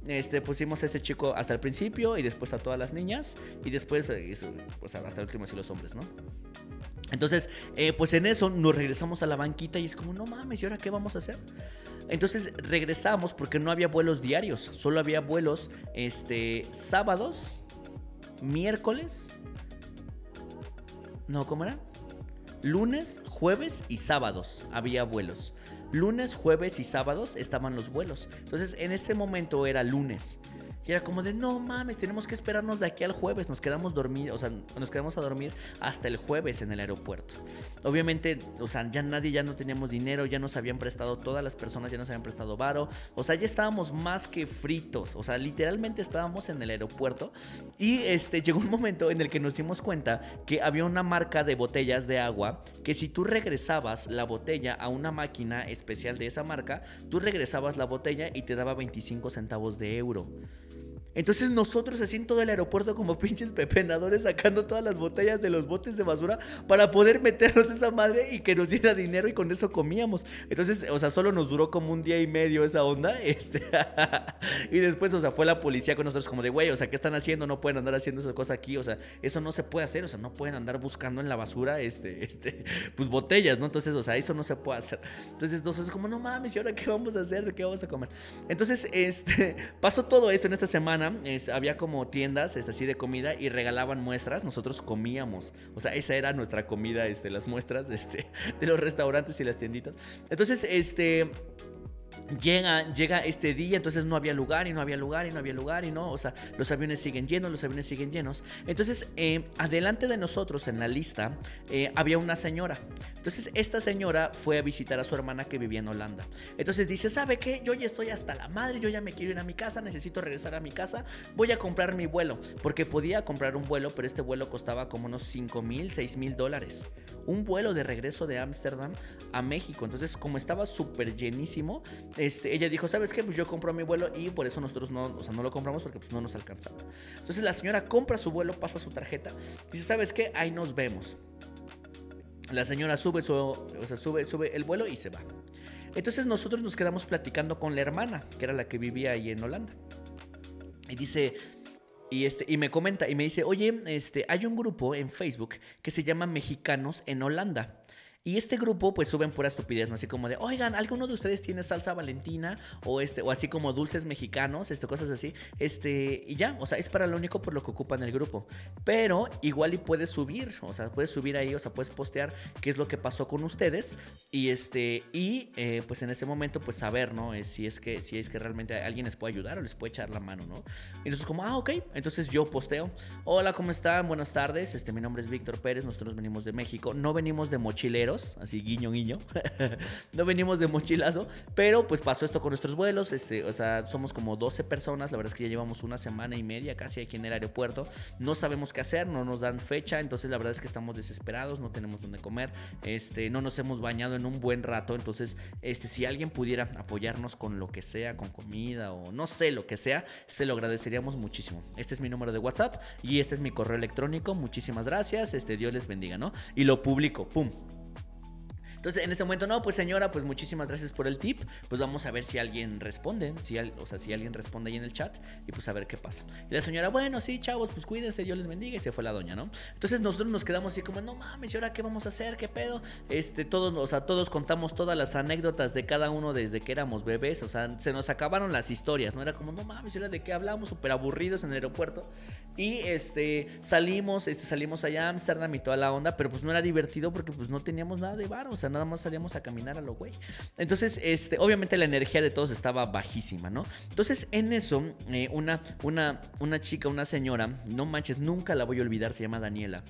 Este, pusimos a este chico hasta el principio y después a todas las niñas, y después hasta el último y los hombres, ¿no? Entonces, eh, pues en eso nos regresamos a la banquita y es como, no mames, ¿y ahora qué vamos a hacer? Entonces regresamos porque no había vuelos diarios, solo había vuelos este, sábados, miércoles, no, ¿cómo era? Lunes, jueves y sábados había vuelos. Lunes, jueves y sábados estaban los vuelos. Entonces en ese momento era lunes. Y era como de, no mames, tenemos que esperarnos de aquí al jueves. Nos quedamos dormir, o sea, nos quedamos a dormir hasta el jueves en el aeropuerto. Obviamente, o sea, ya nadie, ya no teníamos dinero, ya nos habían prestado, todas las personas ya nos habían prestado varo. O sea, ya estábamos más que fritos. O sea, literalmente estábamos en el aeropuerto. Y este, llegó un momento en el que nos dimos cuenta que había una marca de botellas de agua que si tú regresabas la botella a una máquina especial de esa marca, tú regresabas la botella y te daba 25 centavos de euro. Entonces nosotros así en todo el aeropuerto como [laughs] pinches pepenadores sacando todas las botellas de los botes de basura para poder meternos esa madre y que nos diera dinero y con eso comíamos. Entonces, o sea, solo nos duró como un día y medio esa onda. [laughs] Este, y después, o sea, fue la policía con nosotros como de, güey, o sea, ¿qué están haciendo? No pueden andar haciendo esa cosa aquí. O sea, eso no se puede hacer. O sea, no pueden andar buscando en la basura, este, [laughs] este, pues botellas, ¿no? Entonces, o sea, eso no se puede hacer. Entonces, nosotros como, no mames, ¿y ahora qué vamos a hacer? ¿Qué vamos a comer? Entonces, este, pasó todo esto en esta semana había como tiendas este, así de comida y regalaban muestras. Nosotros comíamos. O sea, esa era nuestra comida, este, las muestras este, [laughs] de los restaurantes y las tienditas. Entonces, este Llega, llega este día, entonces no había lugar y no había lugar y no había lugar y no, o sea, los aviones siguen llenos, los aviones siguen llenos. Entonces, eh, adelante de nosotros en la lista eh, había una señora. Entonces, esta señora fue a visitar a su hermana que vivía en Holanda. Entonces dice, ¿sabe qué? Yo ya estoy hasta la madre, yo ya me quiero ir a mi casa, necesito regresar a mi casa, voy a comprar mi vuelo, porque podía comprar un vuelo, pero este vuelo costaba como unos 5 mil, 6 mil dólares. Un vuelo de regreso de Ámsterdam a México. Entonces, como estaba súper llenísimo, este, ella dijo, ¿sabes qué? Pues yo compro mi vuelo y por eso nosotros no, o sea, no lo compramos porque pues no nos alcanzaba. Entonces la señora compra su vuelo, pasa su tarjeta, dice, ¿sabes qué? Ahí nos vemos. La señora sube, su, o sea, sube, sube el vuelo y se va. Entonces nosotros nos quedamos platicando con la hermana, que era la que vivía ahí en Holanda. Y dice, y, este, y me comenta y me dice, oye, este, hay un grupo en Facebook que se llama Mexicanos en Holanda. Y este grupo pues suben pura estupidez, ¿no? Así como de, oigan, ¿alguno de ustedes tiene salsa valentina? O este, o así como dulces mexicanos, este, cosas así. Este, y ya, o sea, es para lo único por lo que ocupan el grupo. Pero igual y puedes subir, o sea, puedes subir ahí, o sea, puedes postear qué es lo que pasó con ustedes. Y este, y eh, pues en ese momento, pues saber, ¿no? Eh, si es que, si es que realmente alguien les puede ayudar o les puede echar la mano, ¿no? Y entonces como, ah, ok. Entonces yo posteo. Hola, ¿cómo están? Buenas tardes. Este, mi nombre es Víctor Pérez. Nosotros venimos de México. No venimos de mochileros así guiño, guiño. [laughs] no venimos de mochilazo, pero pues pasó esto con nuestros vuelos, este, o sea, somos como 12 personas, la verdad es que ya llevamos una semana y media casi aquí en el aeropuerto, no sabemos qué hacer, no nos dan fecha, entonces la verdad es que estamos desesperados, no tenemos dónde comer, este, no nos hemos bañado en un buen rato, entonces, este, si alguien pudiera apoyarnos con lo que sea, con comida o no sé, lo que sea, se lo agradeceríamos muchísimo. Este es mi número de WhatsApp y este es mi correo electrónico, muchísimas gracias, este, Dios les bendiga, ¿no? Y lo publico, pum, entonces, en ese momento, no, pues señora, pues muchísimas gracias por el tip. Pues vamos a ver si alguien responde, si o sea, si alguien responde ahí en el chat y pues a ver qué pasa. Y la señora, bueno, sí, chavos, pues cuídense, Dios les bendiga y se fue la doña, ¿no? Entonces nosotros nos quedamos así como, no mames, ¿y ahora qué vamos a hacer? ¿Qué pedo? Este, todos, o sea, todos contamos todas las anécdotas de cada uno desde que éramos bebés, o sea, se nos acabaron las historias, ¿no? Era como, no mames, ¿y ahora de qué hablamos? Súper aburridos en el aeropuerto. Y este, salimos, este, salimos allá a Amsterdam y toda la onda, pero pues no era divertido porque pues no teníamos nada de bar, o sea, nada más salíamos a caminar a lo güey. Entonces, este, obviamente la energía de todos estaba bajísima, ¿no? Entonces, en eso, eh, una, una, una chica, una señora, no manches, nunca la voy a olvidar, se llama Daniela.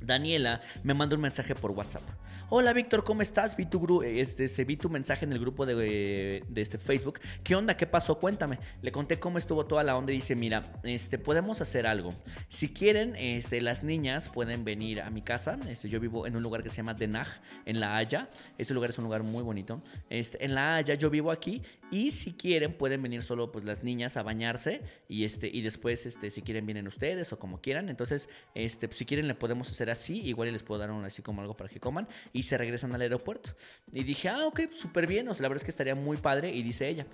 Daniela me manda un mensaje por WhatsApp. Hola Víctor, ¿cómo estás? Vi tu, este, vi tu mensaje en el grupo de, de, este Facebook. ¿Qué onda? ¿Qué pasó? Cuéntame. Le conté cómo estuvo toda la onda y dice, mira, este, podemos hacer algo. Si quieren, este, las niñas pueden venir a mi casa. Este, yo vivo en un lugar que se llama Den Haag, en La Haya. Ese lugar es un lugar muy bonito. Este, en La Haya yo vivo aquí y si quieren pueden venir solo pues las niñas a bañarse y, este, y después este, si quieren vienen ustedes o como quieran. Entonces, este, si quieren le podemos hacer así. Igual les puedo dar un, así como algo para que coman y se regresan al aeropuerto. Y dije, ah, ok, súper bien, o sea, la verdad es que estaría muy padre. Y dice ella,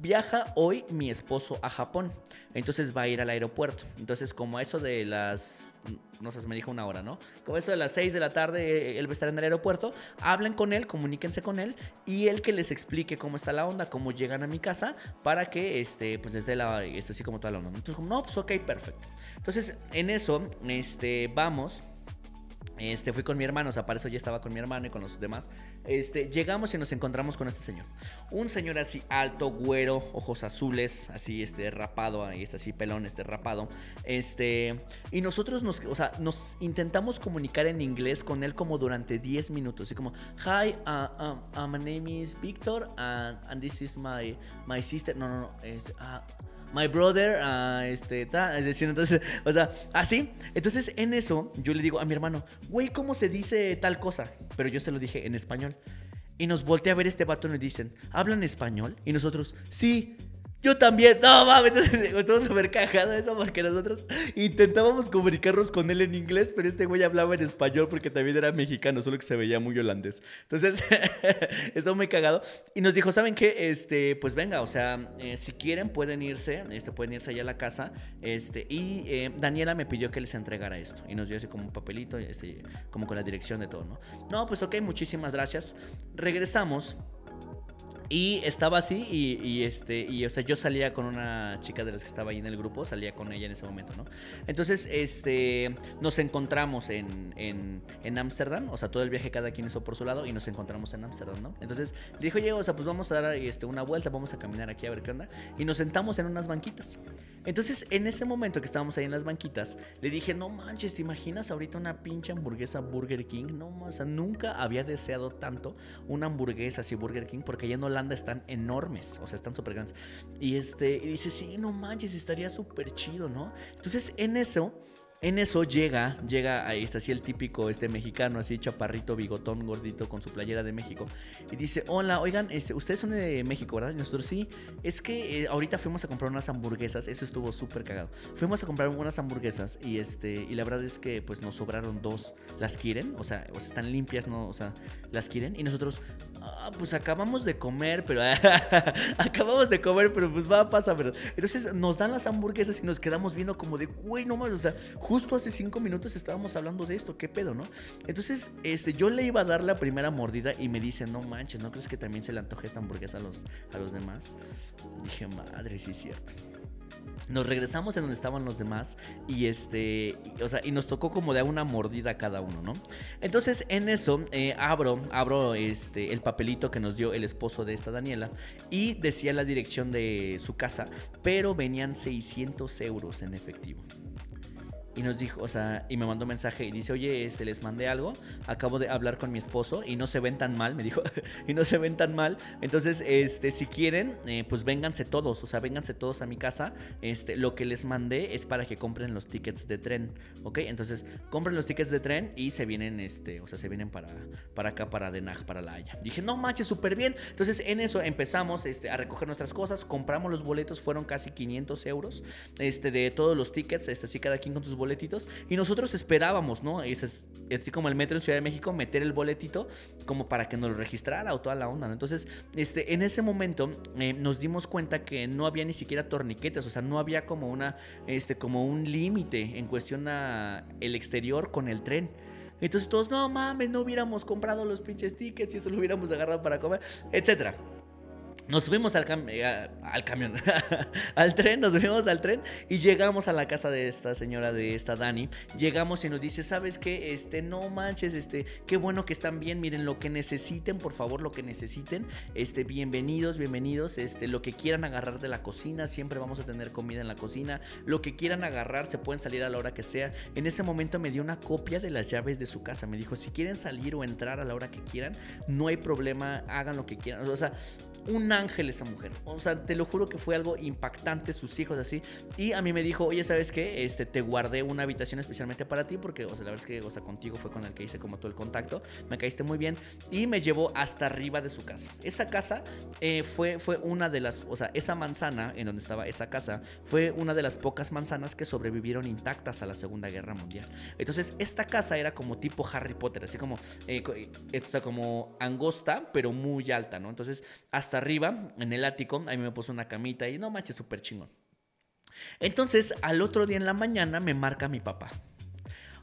viaja hoy mi esposo a Japón, entonces va a ir al aeropuerto. Entonces, como eso de las no sé, me dijo una hora, ¿no? Como eso de las 6 de la tarde, él va a estar en el aeropuerto, hablen con él, comuníquense con él y él que les explique cómo está la onda, cómo llegan a mi casa, para que, este, pues desde la, este, así como toda la onda. Entonces, como, no, pues ok, perfecto. Entonces, en eso, este, vamos este, fui con mi hermano, o sea, para eso ya estaba con mi hermano y con los demás. Este, llegamos y nos encontramos con este señor. Un señor así alto, güero, ojos azules, así, este, rapado, ahí está así, pelón, este, rapado. Este, y nosotros nos, o sea, nos intentamos comunicar en inglés con él como durante 10 minutos. Así como, hi, uh, um, uh, my name is Victor and, and, this is my, my sister. No, no, no, este, uh, my brother, uh, este, ta, es decir, entonces, [laughs] o sea, así. Entonces, en eso, yo le digo a mi hermano, güey, ¿cómo se dice tal cosa? Pero yo se lo dije en español. Y nos voltea a ver este vato y nos dicen, ¿hablan español? Y nosotros, sí. Yo también, no mames, [laughs] estuvo súper cagado eso porque nosotros intentábamos comunicarnos con él en inglés, pero este güey hablaba en español porque también era mexicano, solo que se veía muy holandés. Entonces, [laughs] estuvo muy cagado. Y nos dijo, ¿saben qué? Este, pues venga, o sea, eh, si quieren pueden irse, este, pueden irse allá a la casa. Este, y eh, Daniela me pidió que les entregara esto. Y nos dio así como un papelito, este, como con la dirección de todo, ¿no? No, pues ok, muchísimas gracias. Regresamos. Y estaba así y, este, y o sea, yo salía con una chica de las que estaba ahí en el grupo, salía con ella en ese momento, ¿no? Entonces, este, nos encontramos en Ámsterdam, en, o sea, todo el viaje cada quien hizo por su lado y nos encontramos en Ámsterdam, ¿no? Entonces, le dijo, oye, o sea, pues vamos a dar este, una vuelta, vamos a caminar aquí a ver qué onda. Y nos sentamos en unas banquitas. Entonces, en ese momento que estábamos ahí en las banquitas, le dije, no manches, ¿te imaginas ahorita una pinche hamburguesa Burger King? No, o sea, nunca había deseado tanto una hamburguesa así Burger King porque ya no la están enormes, o sea, están súper grandes. Y, este, y dice, sí, no manches, estaría súper chido, ¿no? Entonces, en eso en eso llega, llega ahí está así el típico este mexicano, así chaparrito, bigotón, gordito, con su playera de México. Y dice, hola, oigan, este, ustedes son de México, ¿verdad? Y nosotros sí. Es que eh, ahorita fuimos a comprar unas hamburguesas, eso estuvo súper cagado. Fuimos a comprar unas hamburguesas y este, y la verdad es que pues nos sobraron dos. ¿Las quieren? O sea, o sea están limpias, ¿no? O sea, ¿las quieren? Y nosotros, ah, pues acabamos de comer, pero [laughs] acabamos de comer, pero pues va a pasar, ¿verdad? Entonces nos dan las hamburguesas y nos quedamos viendo como de, güey, no más, o sea, justo hace cinco minutos estábamos hablando de esto, ¿qué pedo, no? Entonces, este, yo le iba a dar la primera mordida y me dice, no manches, ¿no crees que también se le antoje esta hamburguesa a los, a los demás? Dije, madre, sí es cierto nos regresamos en donde estaban los demás y este, o sea, y nos tocó como de una mordida cada uno, ¿no? Entonces en eso eh, abro, abro este, el papelito que nos dio el esposo de esta Daniela y decía la dirección de su casa, pero venían 600 euros en efectivo y nos dijo, o sea, y me mandó un mensaje y dice, oye, este, les mandé algo, acabo de hablar con mi esposo y no se ven tan mal, me dijo, [laughs] y no se ven tan mal, entonces, este, si quieren, eh, pues vénganse todos, o sea, vénganse todos a mi casa, este, lo que les mandé es para que compren los tickets de tren, ¿ok? Entonces, compren los tickets de tren y se vienen, este, o sea, se vienen para, para acá, para Denag, para La Haya. Dije, no manches, súper bien, entonces en eso empezamos, este, a recoger nuestras cosas, compramos los boletos, fueron casi 500 euros, este, de todos los tickets, este, así cada quien con sus boletos, y nosotros esperábamos, ¿no? Es, así como el metro en Ciudad de México, meter el boletito como para que nos lo registrara o toda la onda, ¿no? Entonces, este, en ese momento eh, nos dimos cuenta que no había ni siquiera torniquetes, o sea, no había como una, este, como un límite en cuestión a el exterior con el tren. Entonces todos, no mames, no hubiéramos comprado los pinches tickets y eso lo hubiéramos agarrado para comer, etcétera. Nos subimos al, eh, al camión, [laughs] al tren, nos subimos al tren y llegamos a la casa de esta señora, de esta Dani. Llegamos y nos dice, ¿sabes qué? Este, no manches, este, qué bueno que están bien, miren lo que necesiten, por favor, lo que necesiten. Este, bienvenidos, bienvenidos, este, lo que quieran agarrar de la cocina, siempre vamos a tener comida en la cocina. Lo que quieran agarrar, se pueden salir a la hora que sea. En ese momento me dio una copia de las llaves de su casa. Me dijo, si quieren salir o entrar a la hora que quieran, no hay problema, hagan lo que quieran. O sea, un ángel esa mujer. O sea, te lo juro que fue algo impactante, sus hijos así. Y a mí me dijo, oye, ¿sabes qué? Este, te guardé una habitación especialmente para ti porque, o sea, la verdad es que, o sea, contigo fue con el que hice como todo el contacto. Me caíste muy bien. Y me llevó hasta arriba de su casa. Esa casa eh, fue, fue una de las, o sea, esa manzana en donde estaba esa casa fue una de las pocas manzanas que sobrevivieron intactas a la Segunda Guerra Mundial. Entonces, esta casa era como tipo Harry Potter, así como, eh, o sea, como angosta, pero muy alta, ¿no? Entonces, hasta arriba, en el ático, ahí me puso una camita y no manches, súper chingón. Entonces, al otro día en la mañana me marca mi papá.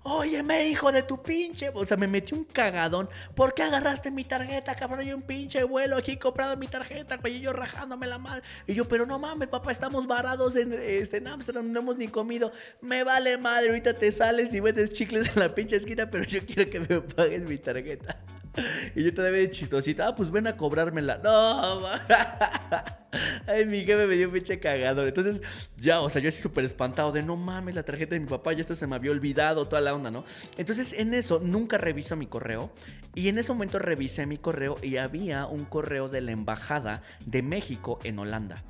Óyeme, hijo de tu pinche. O sea, me metí un cagadón. ¿Por qué agarraste mi tarjeta, cabrón? Yo un pinche vuelo aquí comprado mi tarjeta, güey. Y yo rajándome la madre. Y yo, pero no mames, papá, estamos varados en, este, en Amsterdam, no hemos ni comido. Me vale madre, ahorita te sales y metes chicles en la pinche esquina, pero yo quiero que me pagues mi tarjeta. [laughs] Y yo todavía de chistosita, ah, pues ven a cobrármela. No, [laughs] Ay, mi jefe me dio un pinche cagado. Entonces, ya, o sea, yo así súper espantado de no mames, la tarjeta de mi papá, ya esto se me había olvidado, toda la onda, ¿no? Entonces, en eso, nunca reviso mi correo. Y en ese momento revisé mi correo y había un correo de la Embajada de México en Holanda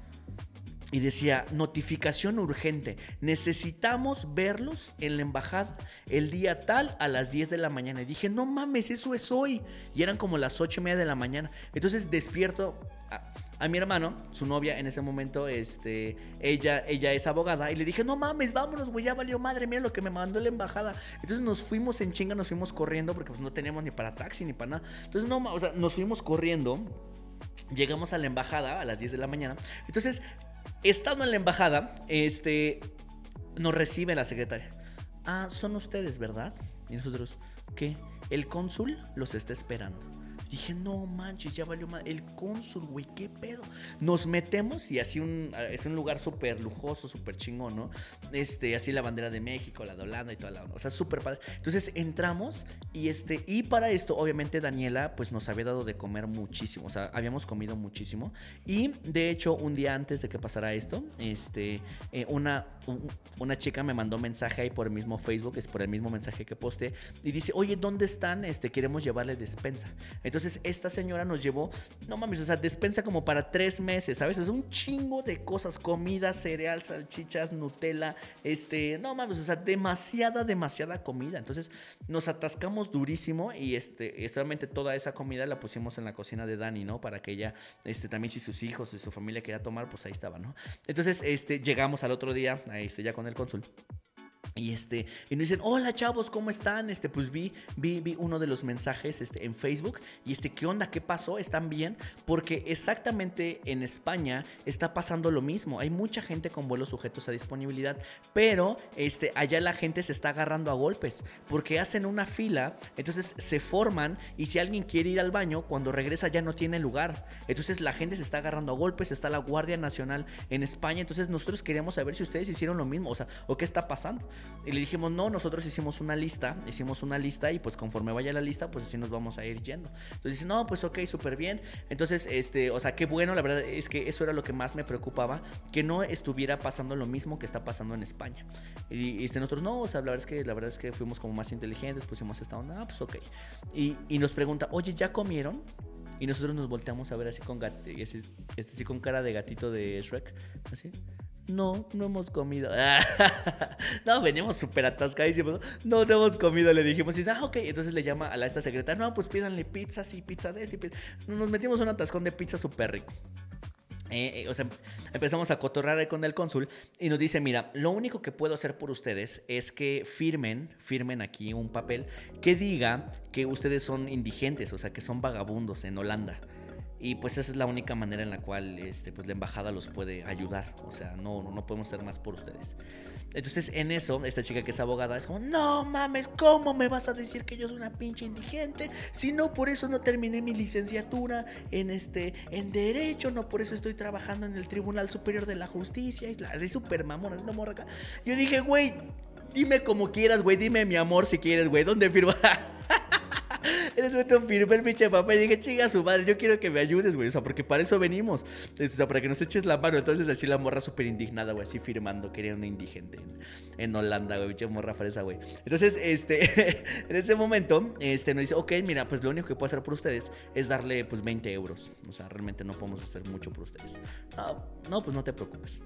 y decía, notificación urgente, necesitamos verlos en la embajada el día tal a las 10 de la mañana. Y dije, no mames, eso es hoy. Y eran como las 8 y media de la mañana. Entonces despierto, a mi hermano, su novia en ese momento, este, ella, ella es abogada, y le dije, no mames, vámonos, güey, ya valió madre, mira lo que me mandó la embajada. Entonces nos fuimos en chinga, nos fuimos corriendo, porque pues no teníamos ni para taxi ni para nada. Entonces, no, o sea, nos fuimos corriendo, llegamos a la embajada a las 10 de la mañana. Entonces, estando en la embajada, este, nos recibe la secretaria. Ah, son ustedes, ¿verdad? Y nosotros, ¿qué? El cónsul los está esperando. Dije, no manches, ya valió más. El cónsul, güey, qué pedo. Nos metemos y así un, es un lugar súper lujoso, súper chingón, ¿no? Este, así la bandera de México, la de Holanda y toda la onda. O sea, súper padre. Entonces entramos y este, y para esto, obviamente, Daniela, pues nos había dado de comer muchísimo. O sea, habíamos comido muchísimo. Y de hecho, un día antes de que pasara esto, este, eh, una, una chica me mandó mensaje ahí por el mismo Facebook, es por el mismo mensaje que posté, y dice, oye, ¿dónde están? Este, queremos llevarle despensa. Entonces, entonces esta señora nos llevó, no mames, o sea, despensa como para tres meses, ¿sabes? Es un chingo de cosas, comida, cereal, salchichas, Nutella, este, no mames, o sea, demasiada, demasiada comida. Entonces nos atascamos durísimo y este, solamente toda esa comida la pusimos en la cocina de Dani, ¿no? Para que ella, este, también si sus hijos y su familia quería tomar, pues ahí estaba, ¿no? Entonces, este, llegamos al otro día, este, ya con el cónsul. Y este, y nos dicen, hola chavos, ¿cómo están? Este, pues vi, vi, vi uno de los mensajes este, en Facebook. Y este, ¿qué onda? ¿Qué pasó? ¿Están bien? Porque exactamente en España está pasando lo mismo. Hay mucha gente con vuelos sujetos a disponibilidad. Pero este, allá la gente se está agarrando a golpes. Porque hacen una fila. Entonces se forman. Y si alguien quiere ir al baño, cuando regresa ya no tiene lugar. Entonces la gente se está agarrando a golpes. Está la Guardia Nacional en España. Entonces nosotros queríamos saber si ustedes hicieron lo mismo. O sea, o qué está pasando. Y le dijimos, no, nosotros hicimos una lista, hicimos una lista y pues conforme vaya la lista, pues así nos vamos a ir yendo. Entonces dice, no, pues ok, súper bien. Entonces, este, o sea, qué bueno, la verdad es que eso era lo que más me preocupaba, que no estuviera pasando lo mismo que está pasando en España. Y, este, nosotros, no, o sea, la verdad es que, la verdad es que fuimos como más inteligentes, pusimos esta onda, ah, pues ok. Y, y nos pregunta, oye, ¿ya comieron? Y nosotros nos volteamos a ver así con, este, así con cara de gatito de Shrek, así no, no hemos comido. [laughs] no, veníamos súper atascadísimos. No, no hemos comido, le dijimos. Y dice, ah, ok. Entonces le llama a la esta secretaria, no, pues pídanle pizzas y pizza de este. Nos metimos un atascón de pizza súper rico. Eh, eh, o sea, empezamos a cotorrar con el cónsul y nos dice, mira, lo único que puedo hacer por ustedes es que firmen, firmen aquí un papel que diga que ustedes son indigentes, o sea, que son vagabundos en Holanda. Y pues esa es la única manera en la cual este, pues la embajada los puede ayudar. O sea, no, no podemos hacer más por ustedes. Entonces en eso, esta chica que es abogada es como, no mames, ¿cómo me vas a decir que yo soy una pinche indigente? Si no, por eso no terminé mi licenciatura en, este, en Derecho, no por eso estoy trabajando en el Tribunal Superior de la Justicia. Y así súper mamona, no morra. Yo dije, güey, dime como quieras, güey, dime mi amor si quieres, güey, ¿dónde firmo? [laughs] En ese momento firmé el pinche papá y dije, chinga su madre, yo quiero que me ayudes, güey. O sea, porque para eso venimos. O sea, para que nos eches la mano. Entonces, así la morra súper indignada, güey, así firmando. Quería una indigente en, Holanda, güey, pinche morra fresa, güey. Entonces, este, [laughs] en ese momento, este, nos dice, ok, mira, pues lo único que puedo hacer por ustedes es darle, pues, 20 euros. O sea, realmente no podemos hacer mucho por ustedes. Ah, no, pues no te preocupes.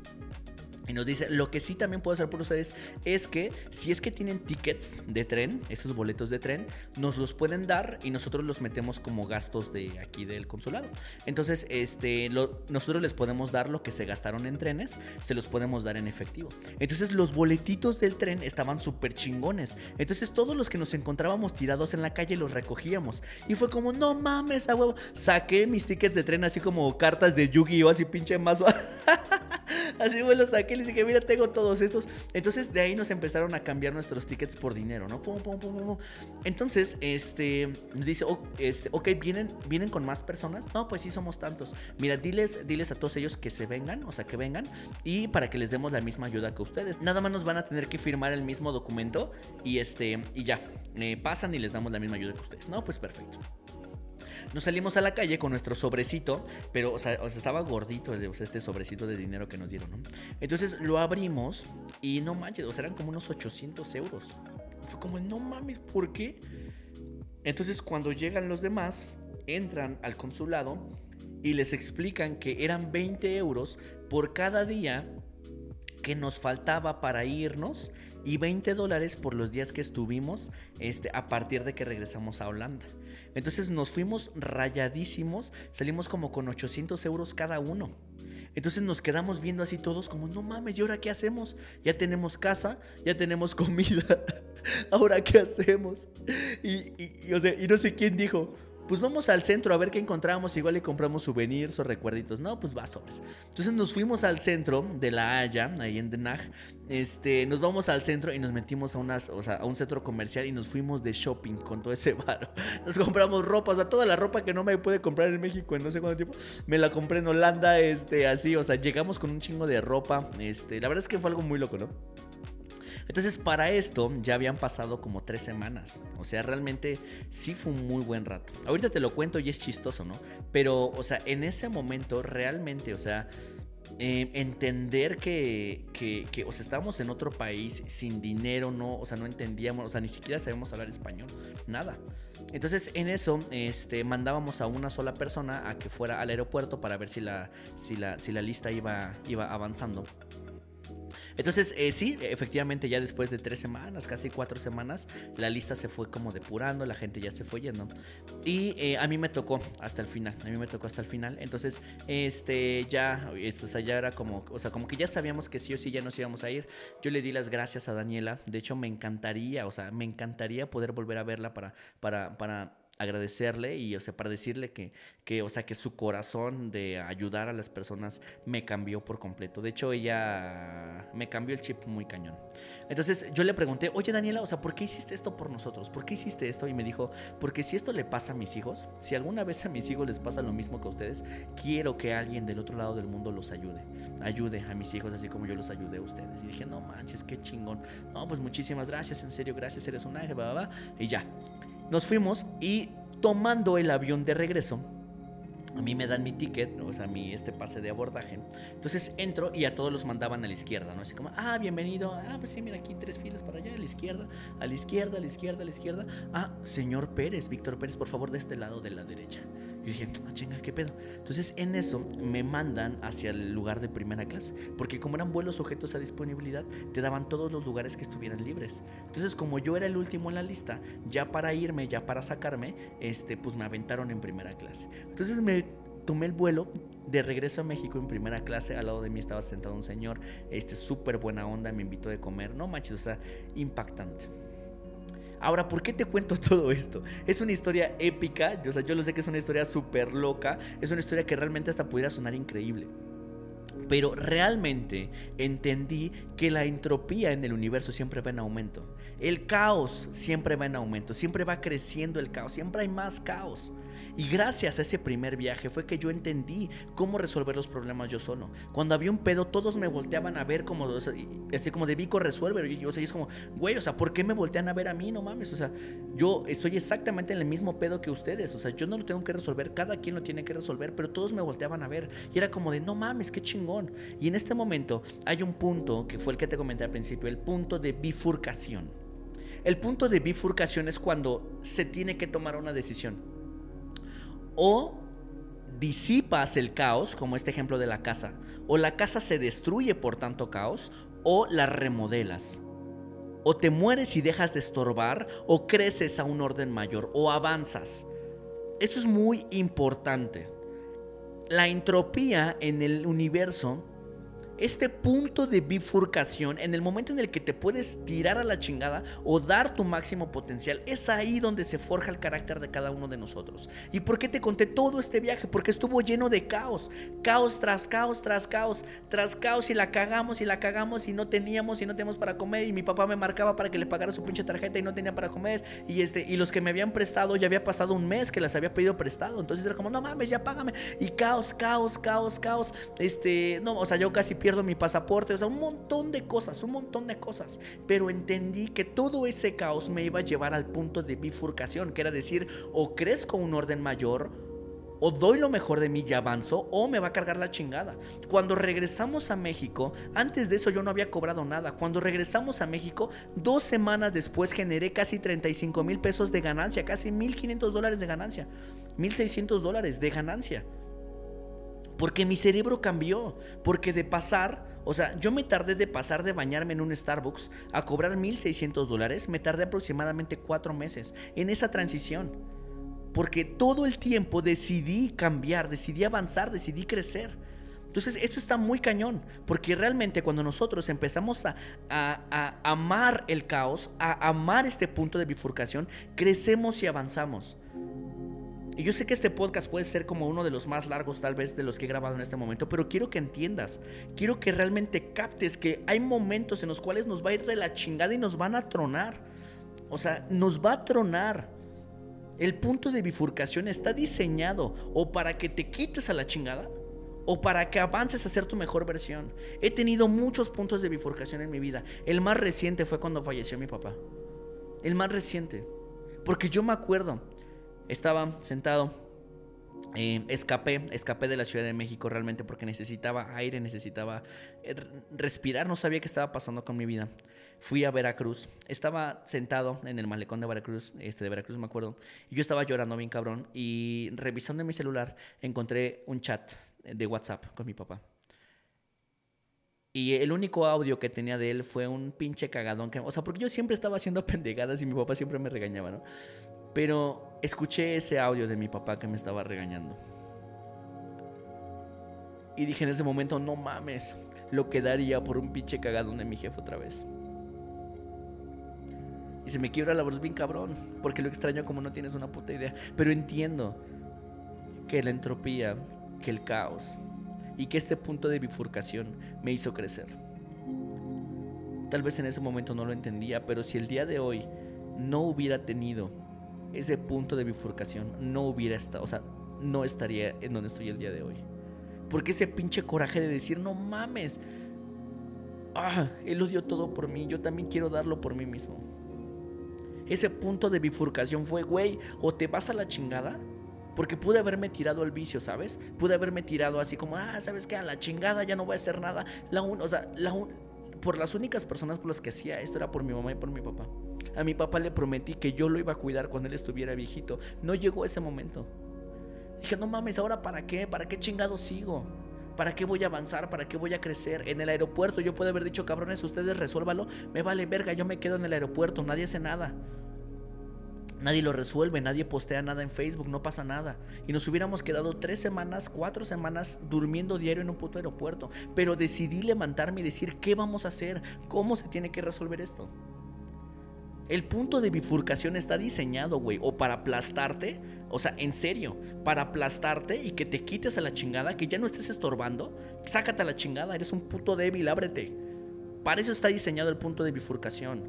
Y nos dice, lo que sí también puedo hacer por ustedes es que si es que tienen tickets de tren, estos boletos de tren, nos los pueden dar y nosotros los metemos como gastos de aquí del consulado. Entonces, este, nosotros les podemos dar lo que se gastaron en trenes, se los podemos dar en efectivo. Entonces, los boletitos del tren estaban súper chingones. Entonces, todos los que nos encontrábamos tirados en la calle los recogíamos. Y fue como, no mames, a huevo. Saqué mis tickets de tren así como cartas de Yu-Gi-Oh! así pinche mazo. [laughs] así me los saqué les dije, mira, tengo todos estos. Entonces de ahí nos empezaron a cambiar nuestros tickets por dinero, ¿no? Entonces, este, dice, este, ok, ¿vienen, ¿vienen con más personas? No, pues sí, somos tantos. Mira, diles, diles a todos ellos que se vengan, o sea, que vengan, y para que les demos la misma ayuda que ustedes. Nada más nos van a tener que firmar el mismo documento y este, y ya, me pasan y les damos la misma ayuda que ustedes. No, pues perfecto. Nos salimos a la calle con nuestro sobrecito, pero, o sea, estaba gordito este sobrecito de dinero que nos dieron. Entonces lo abrimos y no manches, o sea, eran como unos 800 euros. Fue como, no mames, ¿por qué? Entonces cuando llegan los demás, entran al consulado y les explican que eran 20 euros por cada día que nos faltaba para irnos y 20 dólares por los días que estuvimos este, a partir de que regresamos a Holanda. Entonces nos fuimos rayadísimos, salimos como con 800 euros cada uno. Entonces nos quedamos viendo así todos como, no mames, ¿y ahora qué hacemos? Ya tenemos casa, ya tenemos comida, [laughs] ¿ahora qué hacemos? Y, y no sé quién dijo, pues vamos al centro a ver qué encontramos, igual le compramos souvenirs o recuerditos. No, pues va sobres. Entonces nos fuimos al centro de La Haya, ahí en Den Haag. Este, nos vamos al centro y nos metimos a, unas, a un centro comercial y nos fuimos de shopping con todo ese [laughs] bar. Nos compramos ropa, o sea, toda la ropa que no me pude comprar en México en no sé cuánto tiempo, me la compré en Holanda, este, así, o sea, llegamos con un chingo de ropa. Este, la verdad es que fue algo muy loco, ¿no? Entonces, para esto ya habían pasado como tres semanas. O sea, realmente sí fue un muy buen rato. Ahorita te lo cuento y es chistoso, ¿no? Pero, o sea, en ese momento realmente, o sea... Eh, entender que, que, que, o sea, estábamos en otro país sin dinero, no, o sea, no entendíamos, o sea, ni siquiera sabemos hablar español, nada. Entonces, en eso, este, mandábamos a una sola persona a que fuera al aeropuerto para ver si la, si la, si la lista iba, iba avanzando. Entonces, eh, sí, efectivamente, ya después de tres semanas, casi cuatro semanas, la lista se fue como depurando, la gente ya se fue yendo. Y eh, a mí me tocó hasta el final, a mí me tocó hasta el final. Entonces, este, ya, esto, o sea, ya era como, o sea, como que ya sabíamos que sí o sí ya nos íbamos a ir. Yo le di las gracias a Daniela. De hecho, me encantaría, o sea, me encantaría poder volver a verla para, para, para agradecerle y, o sea, para decirle que, que, o sea, que su corazón de ayudar a las personas me cambió por completo. De hecho, ella me cambió el chip muy cañón. Entonces yo le pregunté, oye Daniela, o sea, ¿por qué hiciste esto por nosotros? ¿Por qué hiciste esto? Y me dijo, porque si esto le pasa a mis hijos, si alguna vez a mis hijos les pasa lo mismo que a ustedes, quiero que alguien del otro lado del mundo los ayude. Ayude a mis hijos así como yo los ayudé a ustedes. Y dije, no manches, qué chingón. No, pues muchísimas gracias, en serio, gracias, eres un ángel, Y ya, nos fuimos y tomando el avión de regreso, a mí me dan mi ticket, o sea, mi este pase de abordaje. Entonces entro y a todos los mandaban a la izquierda, ¿no? Así como, ah, bienvenido. Ah, pues sí, mira aquí tres filas para allá, a la izquierda, a la izquierda, a la izquierda, a la izquierda. Ah, señor Pérez, Víctor Pérez, por favor, de este lado de la derecha. Y dije, ah, chinga, ¿qué pedo? Entonces en eso me mandan hacia el lugar de primera clase, porque como eran vuelos sujetos a disponibilidad, te daban todos los lugares que estuvieran libres. Entonces como yo era el último en la lista, ya para irme, ya para sacarme, este, pues me aventaron en primera clase. Entonces me tomé el vuelo de regreso a México en primera clase. Al lado de mí estaba sentado un señor, este súper buena onda, me invitó de comer. No manches, o sea, impactante. Ahora, ¿por qué te cuento [laughs] todo esto? Es una historia épica, yo, yo lo sé que es una historia súper loca, es una historia que realmente hasta pudiera sonar increíble. Pero realmente entendí que la entropía en el universo siempre va en aumento. El caos siempre va en aumento, siempre va creciendo el caos, siempre hay más caos. Y gracias a ese primer viaje fue que yo entendí cómo resolver los problemas yo solo. Cuando había un pedo, todos me volteaban a ver como, así como de Vico resuelve. Y, o sea, es como, güey, o sea, ¿por qué me voltean a ver a mí? No mames, o sea, yo estoy exactamente en el mismo pedo que ustedes. O sea, yo no lo tengo que resolver, cada quien lo tiene que resolver, pero todos me volteaban a ver. Y era como de, no mames, qué chingón. Y en este momento hay un punto que fue el que te comenté al principio, el punto de bifurcación. El punto de bifurcación es cuando se tiene que tomar una decisión o disipas el caos, como este ejemplo de la casa, o la casa se destruye por tanto caos, o la remodelas. O te mueres y dejas de estorbar, o creces a un orden mayor, o avanzas. Esto es muy importante. La entropía en el universo este punto de bifurcación, en el momento en el que te puedes tirar a la chingada o dar tu máximo potencial, es ahí donde se forja el carácter de cada uno de nosotros. ¿Y por qué te conté todo este viaje? Porque estuvo lleno de caos, caos tras caos, tras caos, tras caos y la cagamos y la cagamos y no teníamos y no tenemos para comer y mi papá me marcaba para que le pagara su pinche tarjeta y no tenía para comer y este y los que me habían prestado ya había pasado un mes que las había pedido prestado, entonces era como, no mames, ya págame y caos, caos, caos, caos, este, no, o sea, yo casi pierdo mi pasaporte, o sea, un montón de cosas, un montón de cosas. Pero entendí que todo ese caos me iba a llevar al punto de bifurcación, que era decir, o crezco un orden mayor, o doy lo mejor de mí y avanzo, o me va a cargar la chingada. Cuando regresamos a México, antes de eso yo no había cobrado nada. Cuando regresamos a México, dos semanas después generé casi 35 mil pesos de ganancia, casi 1.500 dólares de ganancia, 1.600 dólares de ganancia. Porque mi cerebro cambió. Porque de pasar O sea, yo me tardé de pasar de bañarme en un Starbucks a cobrar 1.600 dólares, me tardé aproximadamente cuatro meses en esa transición. Porque todo el tiempo decidí cambiar, decidí avanzar, decidí crecer. Entonces, esto está muy cañón, porque realmente cuando nosotros empezamos a, a, amar el caos, a amar este punto de bifurcación, crecemos y avanzamos. Y yo sé que este podcast puede ser como uno de los más largos tal vez de los que he grabado en este momento, pero quiero que entiendas, quiero que realmente captes que hay momentos en los cuales nos va a ir de la chingada y nos van a tronar. O sea, nos va a tronar. El punto de bifurcación está diseñado o para que te quites a la chingada o para que avances a ser tu mejor versión. He tenido muchos puntos de bifurcación en mi vida. El más reciente fue cuando falleció mi papá. El más reciente. Porque yo me acuerdo, estaba sentado, eh, escapé, escapé de la Ciudad de México realmente porque necesitaba aire, necesitaba eh, respirar, no sabía qué estaba pasando con mi vida. Fui a Veracruz, estaba sentado en el malecón de Veracruz, este de Veracruz me acuerdo, y yo estaba llorando bien cabrón y revisando mi celular encontré un chat de WhatsApp con mi papá. Y el único audio que tenía de él fue un pinche cagadón. Que, o sea, porque yo siempre estaba haciendo [laughs] pendegadas y mi papá siempre me regañaba, ¿no? Pero escuché ese audio de mi papá que me estaba regañando. Y dije en ese momento, no mames, lo quedaría por un pinche cagadón de mi jefe otra vez. Y se me quiebra la voz bien cabrón, porque lo extraño como no tienes una puta idea. Pero entiendo que la entropía, que el caos y que este punto de bifurcación me hizo crecer. Tal vez en ese momento no lo entendía, pero si el día de hoy no hubiera tenido ese punto de bifurcación no hubiera estado, o sea, no estaría en donde estoy el día de hoy. Porque ese pinche coraje de decir, no mames, ah, él lo dio todo por mí, yo también quiero darlo por mí mismo. Ese punto de bifurcación fue, güey, o te vas a la chingada, porque pude haberme tirado al vicio, ¿sabes? Pude haberme tirado así como, ah, ¿sabes qué? A la chingada ya no voy a hacer nada. La un, o sea, la un, por las únicas personas por las que hacía esto era por mi mamá y por mi papá. A mi papá le prometí que yo lo iba a cuidar cuando él estuviera viejito. No llegó ese momento. Dije, no mames, ¿ahora para qué? ¿Para qué chingado sigo? ¿Para qué voy a avanzar? ¿Para qué voy a crecer? En el aeropuerto yo puedo haber dicho, cabrones, ustedes resuélvalo. Me vale verga, yo me quedo en el aeropuerto, nadie hace nada. Nadie lo resuelve, nadie postea nada en Facebook, no pasa nada. Y nos hubiéramos quedado tres semanas, cuatro semanas durmiendo diario en un puto aeropuerto. Pero decidí levantarme y decir, ¿qué vamos a hacer? ¿Cómo se tiene que resolver esto? El punto de bifurcación está diseñado, güey, o para aplastarte, o sea, en serio, para aplastarte y que te quites a la chingada, que ya no estés estorbando, sácate a la chingada, eres un puto débil, ábrete. Para eso está diseñado el punto de bifurcación.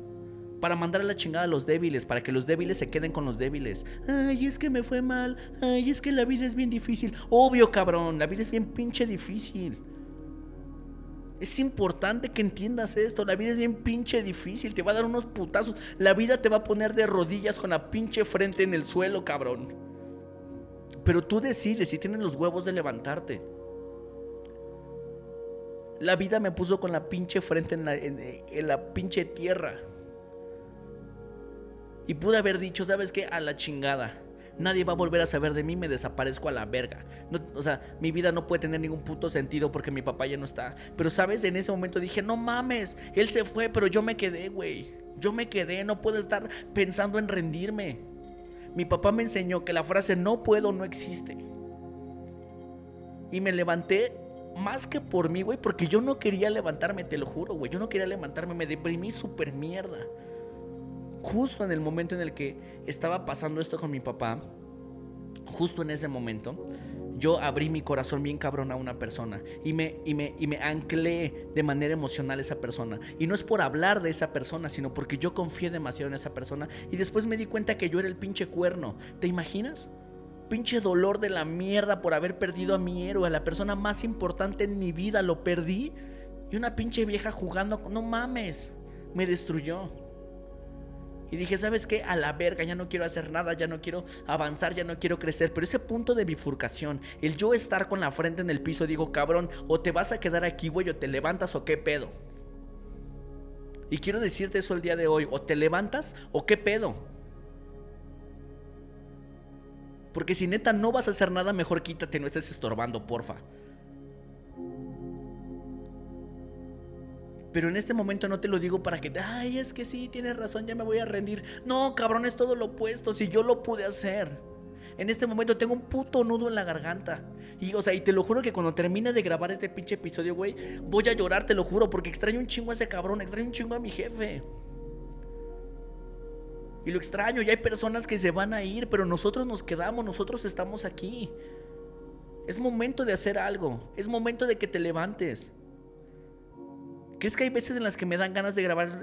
Para mandar a la chingada a los débiles, para que los débiles se queden con los débiles. Ay, es que me fue mal. Ay, es que la vida es bien difícil. Obvio, cabrón, la vida es bien pinche difícil. Es importante que entiendas esto. La vida es bien pinche difícil. Te va a dar unos putazos. La vida te va a poner de rodillas con la pinche frente en el suelo, cabrón. Pero tú decides si tienes los huevos de levantarte. La vida me puso con la pinche frente en la, pinche tierra. Y pude haber dicho, ¿sabes qué? A la chingada nadie va a volver a saber de mí, me desaparezco a la verga. o sea, mi vida no puede tener ningún puto sentido porque mi papá ya no está. Pero, ¿sabes? En ese momento dije, no mames, él se fue, pero yo me quedé, güey. Yo me quedé, no puedo estar pensando en rendirme. Mi papá me enseñó que la frase no puedo no existe. Y me levanté más que por mí, güey, porque yo no quería levantarme, te lo juro, güey. Yo no quería levantarme, me deprimí súper mierda justo en el momento en el que estaba pasando esto con mi papá, justo en ese momento, yo abrí mi corazón bien cabrón a una persona y me, y, me, y me anclé de manera emocional a esa persona. Y no es por hablar de esa persona, sino porque yo confié demasiado en esa persona y después me di cuenta que yo era el pinche cuerno. ¿Te imaginas? Pinche dolor de la mierda por haber perdido a mi héroe, a la persona más importante en mi vida, lo perdí. Y una pinche vieja jugando, no mames, me destruyó. Y dije, ¿sabes qué? A la verga, ya no quiero hacer nada, ya no quiero avanzar, ya no quiero crecer. Pero ese punto de bifurcación, el yo estar con la frente en el piso, digo, cabrón, o te vas a quedar aquí, güey, o te levantas o qué pedo. Y quiero decirte eso el día de hoy, o te levantas o qué pedo. Porque si neta no vas a hacer nada, mejor quítate, no estés estorbando, porfa. Pero en este momento no te lo digo para que, ay, es que sí, tienes razón, ya me voy a rendir. No, cabrón, es todo lo opuesto, si yo lo pude hacer. En este momento tengo un puto nudo en la garganta. Y, o sea, y te lo juro que cuando termine de grabar este pinche episodio, güey, voy a llorar, te lo juro, porque extraño un chingo a ese cabrón, extraño un chingo a mi jefe. Y lo extraño, y hay personas que se van a ir, pero nosotros nos quedamos, nosotros estamos aquí. Es momento de hacer algo, es momento de que te levantes. ¿Crees que hay veces en las que me dan ganas de grabar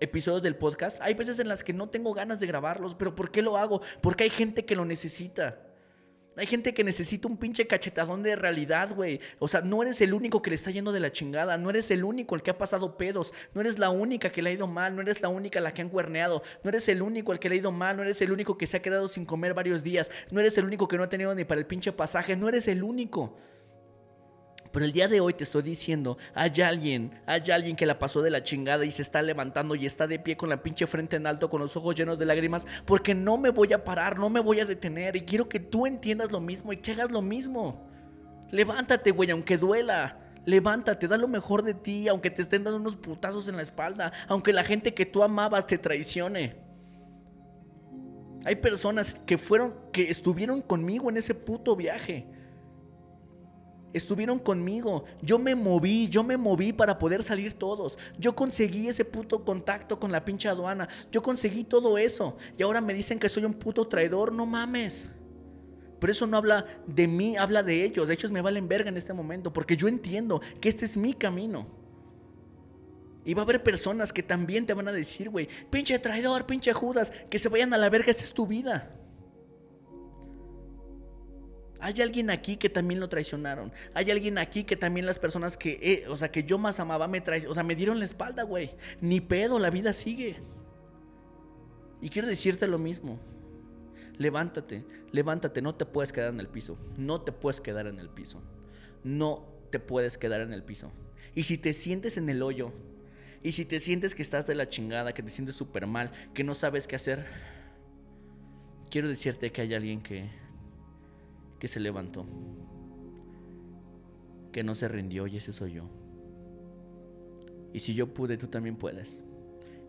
episodios del podcast? Hay veces en las que no tengo ganas de grabarlos, pero ¿por qué lo hago? Porque hay gente que lo necesita. Hay gente que necesita un pinche cachetadón de realidad, güey. O sea, no eres el único que le está yendo de la chingada. No eres el único el que ha pasado pedos. No eres la única que le ha ido mal. No eres la única la que han cuerneado. No eres el único el que le ha ido mal. No eres el único que se ha quedado sin comer varios días. No eres el único que no ha tenido ni para el pinche pasaje. No eres el único. Pero el día de hoy te estoy diciendo, hay alguien, hay alguien que la pasó de la chingada y se está levantando y está de pie con la pinche frente en alto, con los ojos llenos de lágrimas, porque no me voy a parar, no me voy a detener y quiero que tú entiendas lo mismo y que hagas lo mismo. Levántate, güey, aunque duela. Levántate, da lo mejor de ti, aunque te estén dando unos putazos en la espalda, aunque la gente que tú amabas te traicione. Hay personas que fueron, que estuvieron conmigo en ese puto viaje Estuvieron conmigo. Yo me moví, yo me moví para poder salir todos. Yo conseguí ese puto contacto con la pinche aduana. Yo conseguí todo eso. Y ahora me dicen que soy un puto traidor. No mames. Pero eso no habla de mí, habla de ellos. De hecho, me valen verga en este momento. Porque yo entiendo que este es mi camino. Y va a haber personas que también te van a decir, güey, pinche traidor, pinche Judas, que se vayan a la verga, esta es tu vida. Hay alguien aquí que también lo traicionaron. Hay alguien aquí que también las personas que, eh, o sea, que yo más amaba me traicionaron. O sea, me dieron la espalda, güey. Ni pedo, la vida sigue. Y quiero decirte lo mismo. Levántate, levántate, no te puedes quedar en el piso. No te puedes quedar en el piso. No te puedes quedar en el piso. Y si te sientes en el hoyo, y si te sientes que estás de la chingada, que te sientes súper mal, que no sabes qué hacer, quiero decirte que hay alguien que que se levantó, que no se rindió y ese soy yo. Y si yo pude, tú también puedes.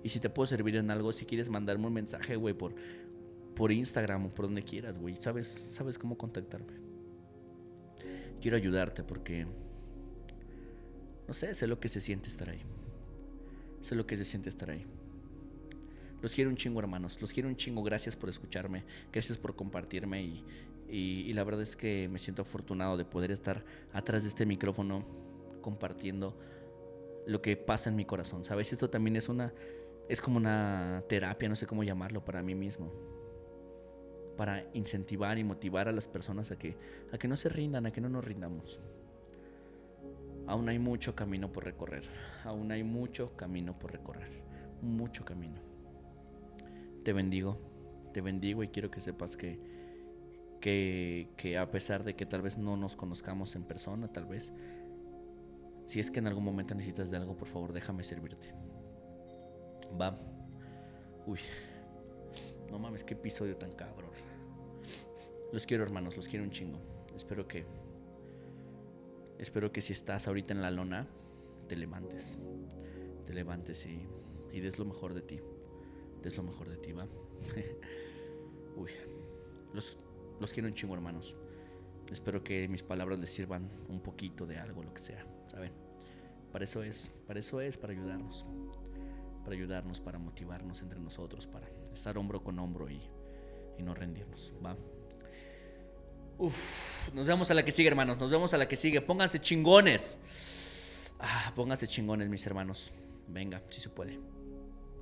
Y si te puedo servir en algo, si quieres mandarme un mensaje, güey, por, por Instagram o por donde quieras, güey, sabes, sabes cómo contactarme. Quiero ayudarte porque, no sé, sé lo que se siente estar ahí. Sé lo que se siente estar ahí. Los quiero un chingo, hermanos. Los quiero un chingo. Gracias por escucharme. Gracias por compartirme. Y, y, la verdad es que me siento afortunado de poder estar atrás de este micrófono compartiendo lo que pasa en mi corazón. ¿Sabes? Esto también es una. Es como una terapia, no sé cómo llamarlo, para mí mismo. Para incentivar y motivar a las personas a que, a que no se rindan, a que no nos rindamos. Aún hay mucho camino por recorrer. Aún hay mucho camino por recorrer. Mucho camino. Te bendigo. Te bendigo y quiero que sepas que que, a pesar de que tal vez no nos conozcamos en persona, tal vez, si es que en algún momento necesitas de algo, por favor, déjame servirte. Va. Uy. No mames, qué episodio tan cabrón. Los quiero, hermanos, los quiero un chingo. Espero que. Espero que si estás ahorita en la lona, te levantes. Te levantes y, y des lo mejor de ti. Des lo mejor de ti, va. [laughs] Uy. Los, los quiero un chingo, hermanos. Espero que mis palabras les sirvan un poquito de algo, lo que sea, ¿saben? Para eso es, para eso es, para ayudarnos. Para ayudarnos, para motivarnos entre nosotros, para estar hombro con hombro y, y no rendirnos, ¿va? Uf, nos vemos a la que sigue, hermanos. Nos vemos a la que sigue. Pónganse chingones. Ah, pónganse chingones, mis hermanos. Venga, si se puede.